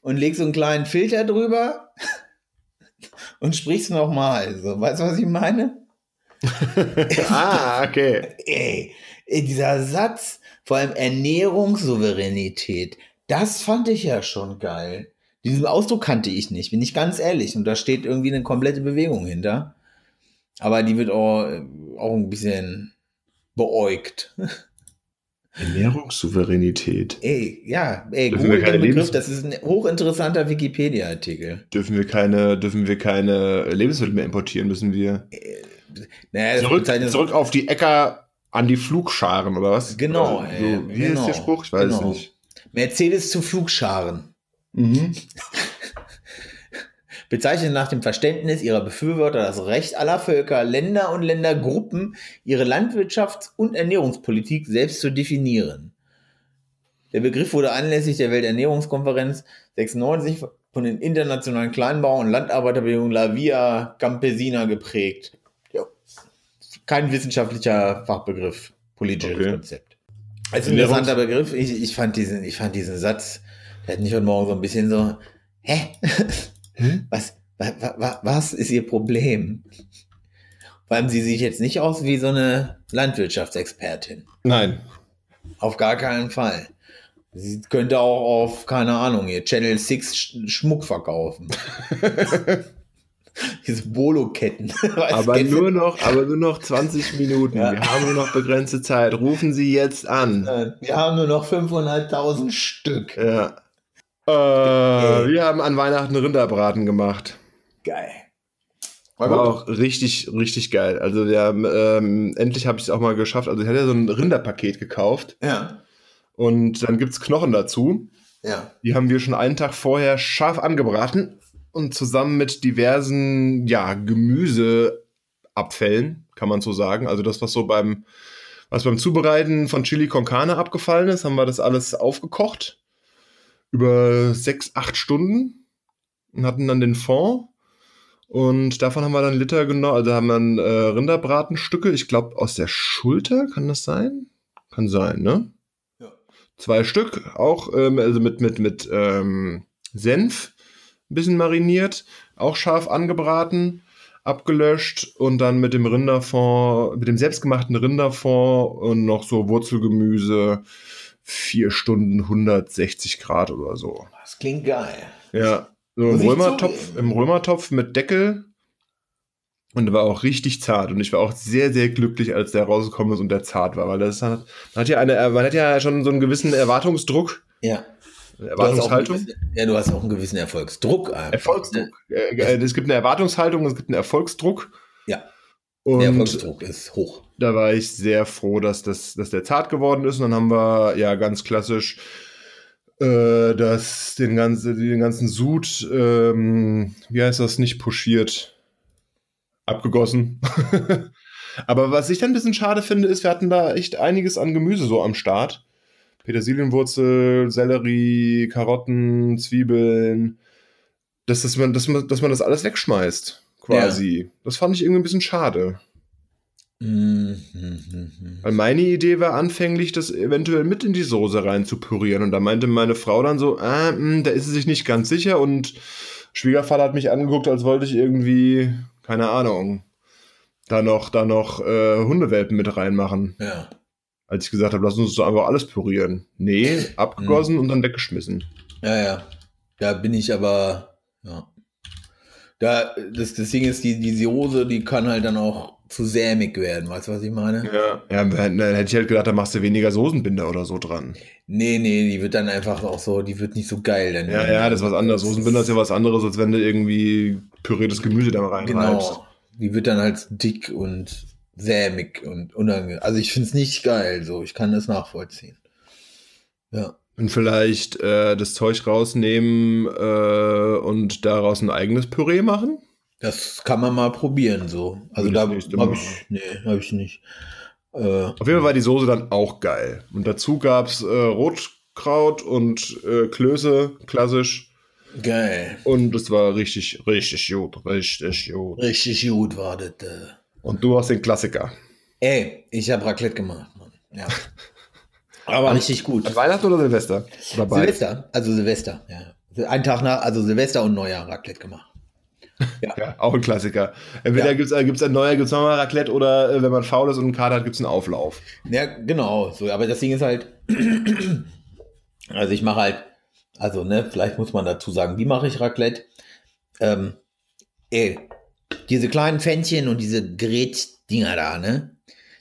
und leg so einen kleinen Filter drüber [laughs] und sprichst nochmal. So, weißt du, was ich meine? [laughs] ah, okay. Ey, ey, dieser Satz, vor allem Ernährungssouveränität, das fand ich ja schon geil. Diesen Ausdruck kannte ich nicht, bin ich ganz ehrlich. Und da steht irgendwie eine komplette Bewegung hinter. Aber die wird auch, auch ein bisschen beäugt. Ernährungssouveränität. Ey, ja, ey, Google den Begriff, Lebens- das ist ein hochinteressanter Wikipedia-Artikel. Dürfen wir keine, dürfen wir keine Lebensmittel mehr importieren, müssen wir Naja, das zurück, zurück auf die Äcker an die Flugscharen oder was? Genau, Oder ey, so, wie genau, ist der Spruch? Ich weiß genau. es nicht. Mercedes zu Flugscharen. Mhm. [laughs] bezeichnet nach dem Verständnis ihrer Befürworter das Recht aller Völker, Länder und Ländergruppen, ihre Landwirtschafts- und Ernährungspolitik selbst zu definieren. Der Begriff wurde anlässlich der Welternährungskonferenz 96 von den internationalen Kleinbau- und Landarbeiterbewegungen La Via Campesina geprägt. Ja. Kein wissenschaftlicher Fachbegriff, politisches Okay. Konzept. Als interessanter Begriff, ich, ich, fand diesen, ich fand diesen Satz, der hat mich heute Morgen so ein bisschen so, hä? [laughs] Was, wa, wa, wa, was ist ihr Problem? Vor allem, sie sieht jetzt nicht aus wie so eine Landwirtschaftsexpertin. Nein. Auf gar keinen Fall. Sie könnte auch auf, keine Ahnung, ihr Channel 6 Sch Schmuck verkaufen. [laughs] Diese Bolo-Ketten. [laughs] Aber nur noch, aber nur noch 20 Minuten. Ja. Wir haben nur noch begrenzte Zeit. Rufen Sie jetzt an. Wir haben nur noch 500.000 Stück. Ja. Äh, wir haben an Weihnachten Rinderbraten gemacht. Geil. War auch richtig, richtig geil. Also wir haben, ähm, endlich habe ich es auch mal geschafft. Also ich hatte ja so ein Rinderpaket gekauft Ja. und dann gibt's Knochen dazu. Ja. Die haben wir schon einen Tag vorher scharf angebraten und zusammen mit diversen, ja, Gemüseabfällen, kann man so sagen. Also das, was so beim, was beim Zubereiten von Chili con Carne abgefallen ist, haben wir das alles aufgekocht. Über sechs, acht Stunden und hatten dann den Fond. Und davon haben wir dann Liter genommen, also haben dann äh, Rinderbratenstücke, ich glaube aus der Schulter, kann das sein? Kann sein, ne? Ja. Zwei Stück, auch ähm, also mit, mit, mit ähm, Senf, ein bisschen mariniert, auch scharf angebraten, abgelöscht und dann mit dem Rinderfond, mit dem selbstgemachten Rinderfond und noch so Wurzelgemüse, vier Stunden 160 Grad oder so. Das klingt geil. Ja, so im Römertopf, im Römertopf mit Deckel. Und der war auch richtig zart. Und ich war auch sehr, sehr glücklich, als der rausgekommen ist und der zart war. Weil das hat, man hat ja eine, man hat ja schon so einen gewissen Erwartungsdruck. Ja. Du Erwartungshaltung. gewissen, ja, du hast auch einen gewissen Erfolgsdruck. einfach, ne? Erfolgsdruck. Äh, äh, Es gibt eine Erwartungshaltung, es gibt einen Erfolgsdruck. Ja. Und Der Erfolgsdruck ist hoch. Da war ich sehr froh, dass, das, dass der zart geworden ist. Und dann haben wir ja ganz klassisch äh, das, den, ganzen, den ganzen Sud, ähm, wie heißt das, nicht puschiert, abgegossen. [laughs] Aber was ich dann ein bisschen schade finde, ist, wir hatten da echt einiges an Gemüse so am Start. Petersilienwurzel, Sellerie, Karotten, Zwiebeln. Dass, dass, man, dass, man, dass man das alles wegschmeißt, quasi. Das fand ich irgendwie ein bisschen schade. Weil meine Idee war anfänglich, das eventuell mit in die Soße rein zu pürieren. Und da meinte meine Frau dann so, ah, mh, da ist sie sich nicht ganz sicher. Und Schwiegervater hat mich angeguckt, als wollte ich irgendwie, keine Ahnung, da noch, da noch äh, Hundewelpen mit reinmachen. Ja. Als ich gesagt habe, lass uns doch einfach alles pürieren. Nee, [clears throat] abgegossen und dann weggeschmissen. Ja, ja. Da bin ich aber, ja. Da, das, das Ding ist, die, die Soße, die kann halt dann auch zu sämig werden, weißt du, was ich meine? Ja. Ja, dann hätte ich halt gedacht, da machst du weniger Soßenbinder oder so dran. Nee, nee, die wird dann einfach auch so, die wird nicht so geil dann. Ja, ja, das ist was anderes. Soßenbinder ist ja was anderes, als wenn du irgendwie püriertes Gemüse da reinreibst. Genau. Die wird dann halt dick und sämig und unangenehm. Also ich finde es nicht geil, so. Ich kann das nachvollziehen. Ja. Und vielleicht äh, das Zeug rausnehmen äh, und daraus ein eigenes Püree machen? Das kann man mal probieren, so. Also da habe ich, nee, habe ich nicht. Äh, Auf jeden Fall war die Soße dann auch geil. Und dazu gab es äh, Rotkraut und äh, Klöße, klassisch. geil. Und es war richtig, richtig gut, richtig gut. Richtig gut war das. Äh. Und du hast den Klassiker. Ey, ich habe Raclette gemacht, Mann. Ja. [laughs] Aber richtig gut. Weihnachten oder Silvester? Oder? Silvester, also Silvester, ja. Ein Tag nach, also Silvester und Neujahr Raclette gemacht. Ja. Ja, auch ein Klassiker. Entweder Ja. gibt's äh, gibt's ein neuer, gibt's nochmal Raclette oder äh, wenn man faul ist und einen Kater hat, gibt's einen Auflauf. Ja, genau. So, aber das Ding ist halt, [clears throat] also ich mache halt, also ne, vielleicht muss man dazu sagen, wie mache ich Raclette? Ähm, ey, diese kleinen Pfännchen und diese Gerätdinger da, ne?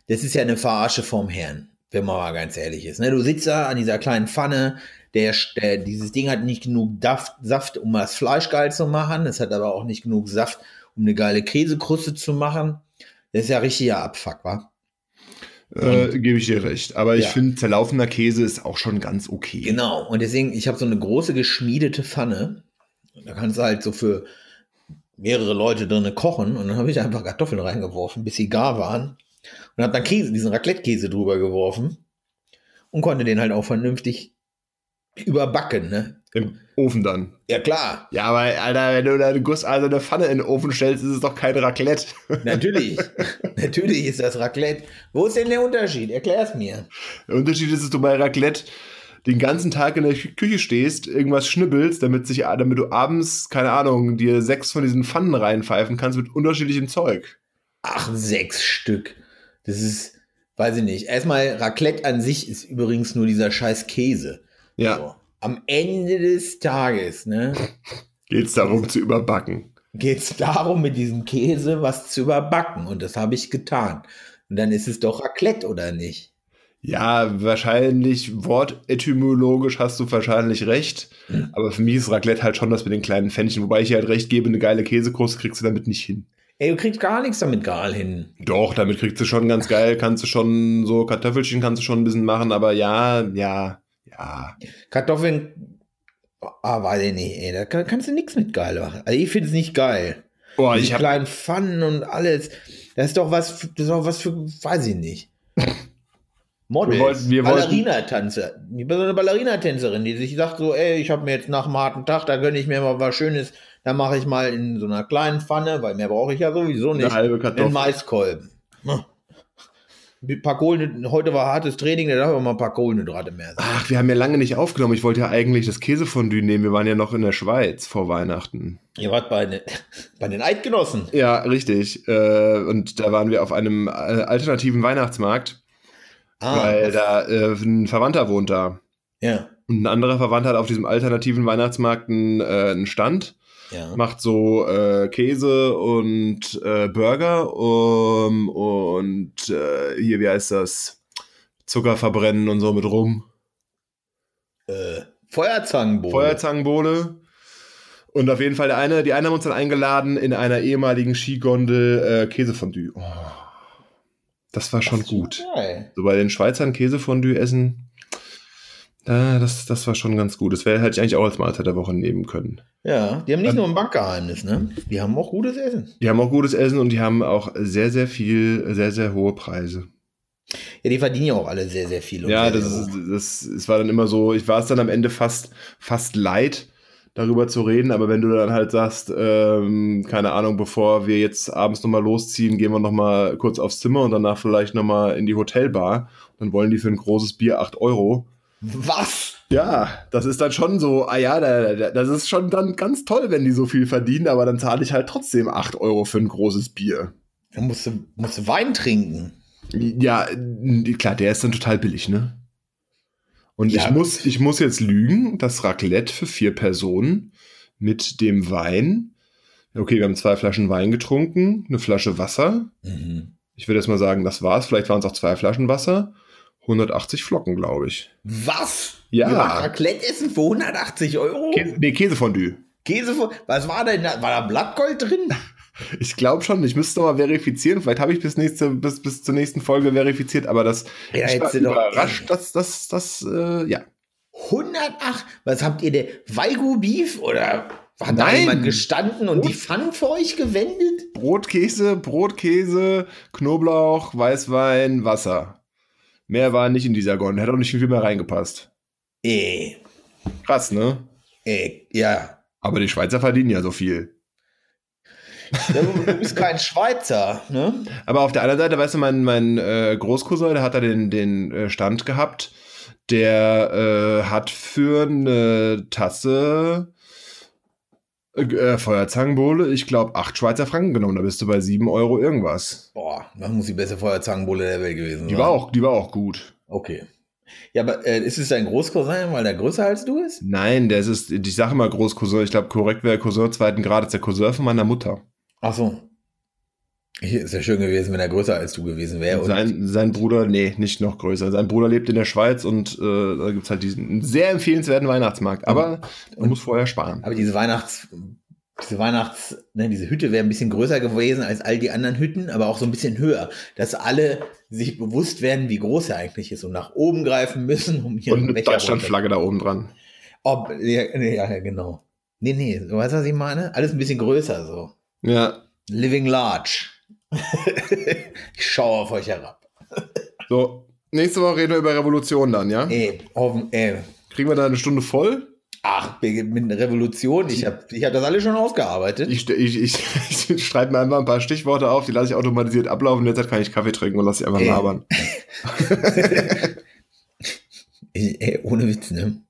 Das ist ja eine Verarsche vom Herrn, wenn man mal ganz ehrlich ist. Ne? Du sitzt da an dieser kleinen Pfanne, der, der, dieses Ding hat nicht genug Daft, Saft, um das Fleisch geil zu machen. Es hat aber auch nicht genug Saft, um eine geile Käsekruste zu machen. Das ist ja richtiger Abfuck, wa? Äh, Gebe ich dir recht. Aber ich Ja. finde, zerlaufener Käse ist auch schon ganz okay. Genau, und deswegen, ich habe so eine große geschmiedete Pfanne. Da kannst du halt so für mehrere Leute drinne kochen. Und dann habe ich einfach Kartoffeln reingeworfen, bis sie gar waren. Und habe dann Käse, diesen Raclette-Käse drüber geworfen. Und konnte den halt auch vernünftig überbacken, ne? Im Ofen dann. Ja, klar, Ja, aber Alter, wenn du da eine gusseiserne Pfanne in den Ofen stellst, ist es doch kein Raclette. [laughs] natürlich. natürlich ist das Raclette. Wo ist denn der Unterschied? Erklär's mir. Der Unterschied ist, dass du bei Raclette den ganzen Tag in der Kü- Küche stehst, irgendwas schnibbelst, damit, sich, damit du abends, keine Ahnung, dir sechs von diesen Pfannen reinpfeifen kannst mit unterschiedlichem Zeug. Ach, sechs Stück. Das ist, weiß ich nicht. Erstmal, Raclette an sich ist übrigens nur dieser scheiß Käse. Ja, So. Am Ende des Tages, ne, geht's darum zu überbacken. geht es darum, mit diesem Käse was zu überbacken. Und das habe ich getan. Und dann ist es doch Raclette, oder nicht? Ja, wahrscheinlich wortetymologisch hast du wahrscheinlich recht. Hm. Aber für mich ist Raclette halt schon das mit den kleinen Pfännchen. Wobei ich dir halt recht gebe, eine geile Käsekruste kriegst du damit nicht hin. Ey, du kriegst gar nichts damit geil hin. Doch, damit kriegst du schon ganz geil. Kannst du schon so Kartoffelchen kannst du schon ein bisschen machen. Aber ja, ja, ja. Kartoffeln, ah, weiß ich nicht, ey, da kann, kannst du nichts mit geil machen. Also ich finde es nicht geil. Boah, Die ich hab, kleinen Pfannen und alles. Das ist doch was, für- das ist doch was für, weiß ich nicht. [laughs] Models, Ballerina-Tanzer. Ich bin so eine Ballerina-Tänzerin, die sich sagt so, ey, ich habe mir jetzt nach einem harten Tag, da gönne ich mir mal was Schönes, da mache ich mal in so einer kleinen Pfanne, weil mehr brauche ich ja sowieso nicht, eine halbe einen Kartoffel. Maiskolben. Ein paar Kohlen, heute war hartes Training, da darf man mal ein paar Kohlenhydrate mehr sein. Ach, wir haben ja lange nicht aufgenommen. Ich wollte ja eigentlich das Käsefondue nehmen. Wir waren ja noch in der Schweiz vor Weihnachten. Ihr wart bei, ne, [laughs] bei den Eidgenossen. Ja, richtig. Äh, und da waren wir auf einem äh, alternativen Weihnachtsmarkt, weil da äh, ein Verwandter wohnt da. ja, Und ein anderer Verwandter hat auf diesem alternativen Weihnachtsmarkt einen, äh, einen Stand, ja. macht so äh, Käse und äh, Burger um, und äh, hier, wie heißt das? Zucker verbrennen und so mit rum. Äh, Feuerzangenbogen. Feuerzangenbowle. Und auf jeden Fall der eine, die einen haben uns dann eingeladen in einer ehemaligen Skigondel äh, Käsefondue. Oh, das war schon gut. Geil. So bei den Schweizern Käsefondue essen, äh, das, das war schon ganz gut. Das wäre hätte ich eigentlich auch als Mahlzeit der Woche nehmen können. Ja, die haben nicht Ähm, nur ein Bankgeheimnis, ne? Die haben auch gutes Essen. Die haben auch gutes Essen und die haben auch sehr, sehr viel, sehr, sehr hohe Preise. Ja, die verdienen ja auch alle sehr, sehr viel. Ja, sehr, das, sehr ist, das, es war dann immer so, ich war es dann am Ende fast, fast leid, darüber zu reden, aber wenn du dann halt sagst, ähm, keine Ahnung, bevor wir jetzt abends nochmal losziehen, gehen wir nochmal kurz aufs Zimmer und danach vielleicht nochmal in die Hotelbar, dann wollen die für ein großes Bier 8 Euro. Was? Ja, das ist dann schon so, ah ja, da, da, das ist schon dann ganz toll, wenn die so viel verdienen, aber dann zahle ich halt trotzdem 8 Euro für ein großes Bier. Da musst du, musst du Wein trinken. Ja, klar, der ist dann total billig, ne? Und Ja. ich, muss, ich muss jetzt lügen, das Raclette für vier Personen mit dem Wein. Okay, wir haben zwei Flaschen Wein getrunken, eine Flasche Wasser. Mhm. Ich würde jetzt mal sagen, das war's. Vielleicht waren es auch zwei Flaschen Wasser. 180 Flocken, glaube ich. Was? Ja. Machen Raclette essen für 180 Euro? Käse, nee, Käsefondue. Käse für, was war denn da? War da Blattgold drin? [laughs] Ich glaube schon, ich müsste mal verifizieren. Vielleicht habe ich bis, nächste, bis, bis zur nächsten Folge verifiziert, aber das Ja, ich war überrascht, dass das, das, äh, ja. 108? Was habt ihr denn? Weigo Beef? Oder hat da Nein. jemand gestanden und die Pfannen für euch gewendet? Brotkäse, Brotkäse, Knoblauch, Weißwein, Wasser. Mehr war nicht in dieser Gondel. Hätte auch nicht viel mehr reingepasst. Ey, Krass, ne? ey, ja. Aber die Schweizer verdienen ja so viel. Ja, Du du bist kein Schweizer, ne? Aber auf der anderen Seite, weißt du, mein, mein äh, Großcousin, der hat da den, den äh, Stand gehabt. Der äh, hat für eine Tasse Äh, Feuerzangenbowle, ich glaube, 8 Schweizer Franken genommen. Da bist du bei 7 Euro irgendwas. Boah, das muss die beste Feuerzangenbowle der Welt gewesen sein. Die war auch, die war auch gut. Okay. Ja, aber äh, ist es dein Großcousin, weil der größer als du ist? Nein, der ist, ich sage immer Großcousin. Ich glaube, korrekt wäre Cousin zweiten Grades, der Cousin von meiner Mutter. Ach so. Ist ja schön gewesen, wenn er größer als du gewesen wäre. Und Sein, sein Bruder, nee, nicht noch größer. Sein Bruder lebt in der Schweiz und äh, da gibt's halt diesen sehr empfehlenswerten Weihnachtsmarkt. Aber man muss vorher sparen. aber diese Weihnachts, diese Weihnachts, ne, diese Hütte wäre ein bisschen größer gewesen als all die anderen Hütten, aber auch so ein bisschen höher, dass alle sich bewusst werden, wie groß er eigentlich ist und nach oben greifen müssen, um hier Und eine Deutschlandflagge da oben dran. Ob, ja, ja, genau. Nee, nee, du weißt, was ich meine? Alles ein bisschen größer so. Ja. Living large. [laughs] ich schaue auf euch herab. So, nächste Woche reden wir über Revolution dann, ja? Ey, hoffen, ey. Kriegen wir da eine Stunde voll? Ach, mit einer Revolution. Ich habe ich hab das alles schon ausgearbeitet. Ich, ich, ich, [laughs] ich schreibe mir einfach ein paar Stichworte auf, die lasse ich automatisiert ablaufen. Jetzt kann ich Kaffee trinken und lasse sie einfach Ey. labern. [laughs] Ey, ohne Witz, ne?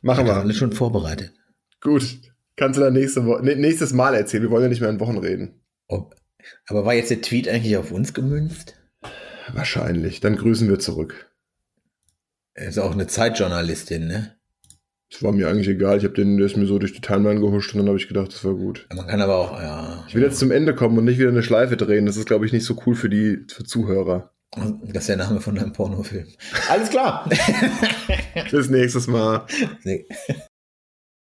Machen wir. alles schon vorbereitet. Gut. Kannst du dann nächste nee, nächstes Mal erzählen. Wir wollen ja nicht mehr in Wochen reden. Ob, aber war jetzt der Tweet eigentlich auf uns gemünzt? Wahrscheinlich. Dann grüßen wir zurück. Er ist auch eine Zeitjournalistin, ne? Das war mir eigentlich egal. Ich habe den, der ist mir so durch die Timeline gehuscht und dann habe ich gedacht, das war gut. Man kann aber auch, ja. Ich will jetzt zum Ende kommen und nicht wieder eine Schleife drehen. Das ist, glaube ich, nicht so cool für die für Zuhörer. Das ist der Name von deinem Pornofilm. Alles klar. [laughs] Bis nächstes Mal. Nee.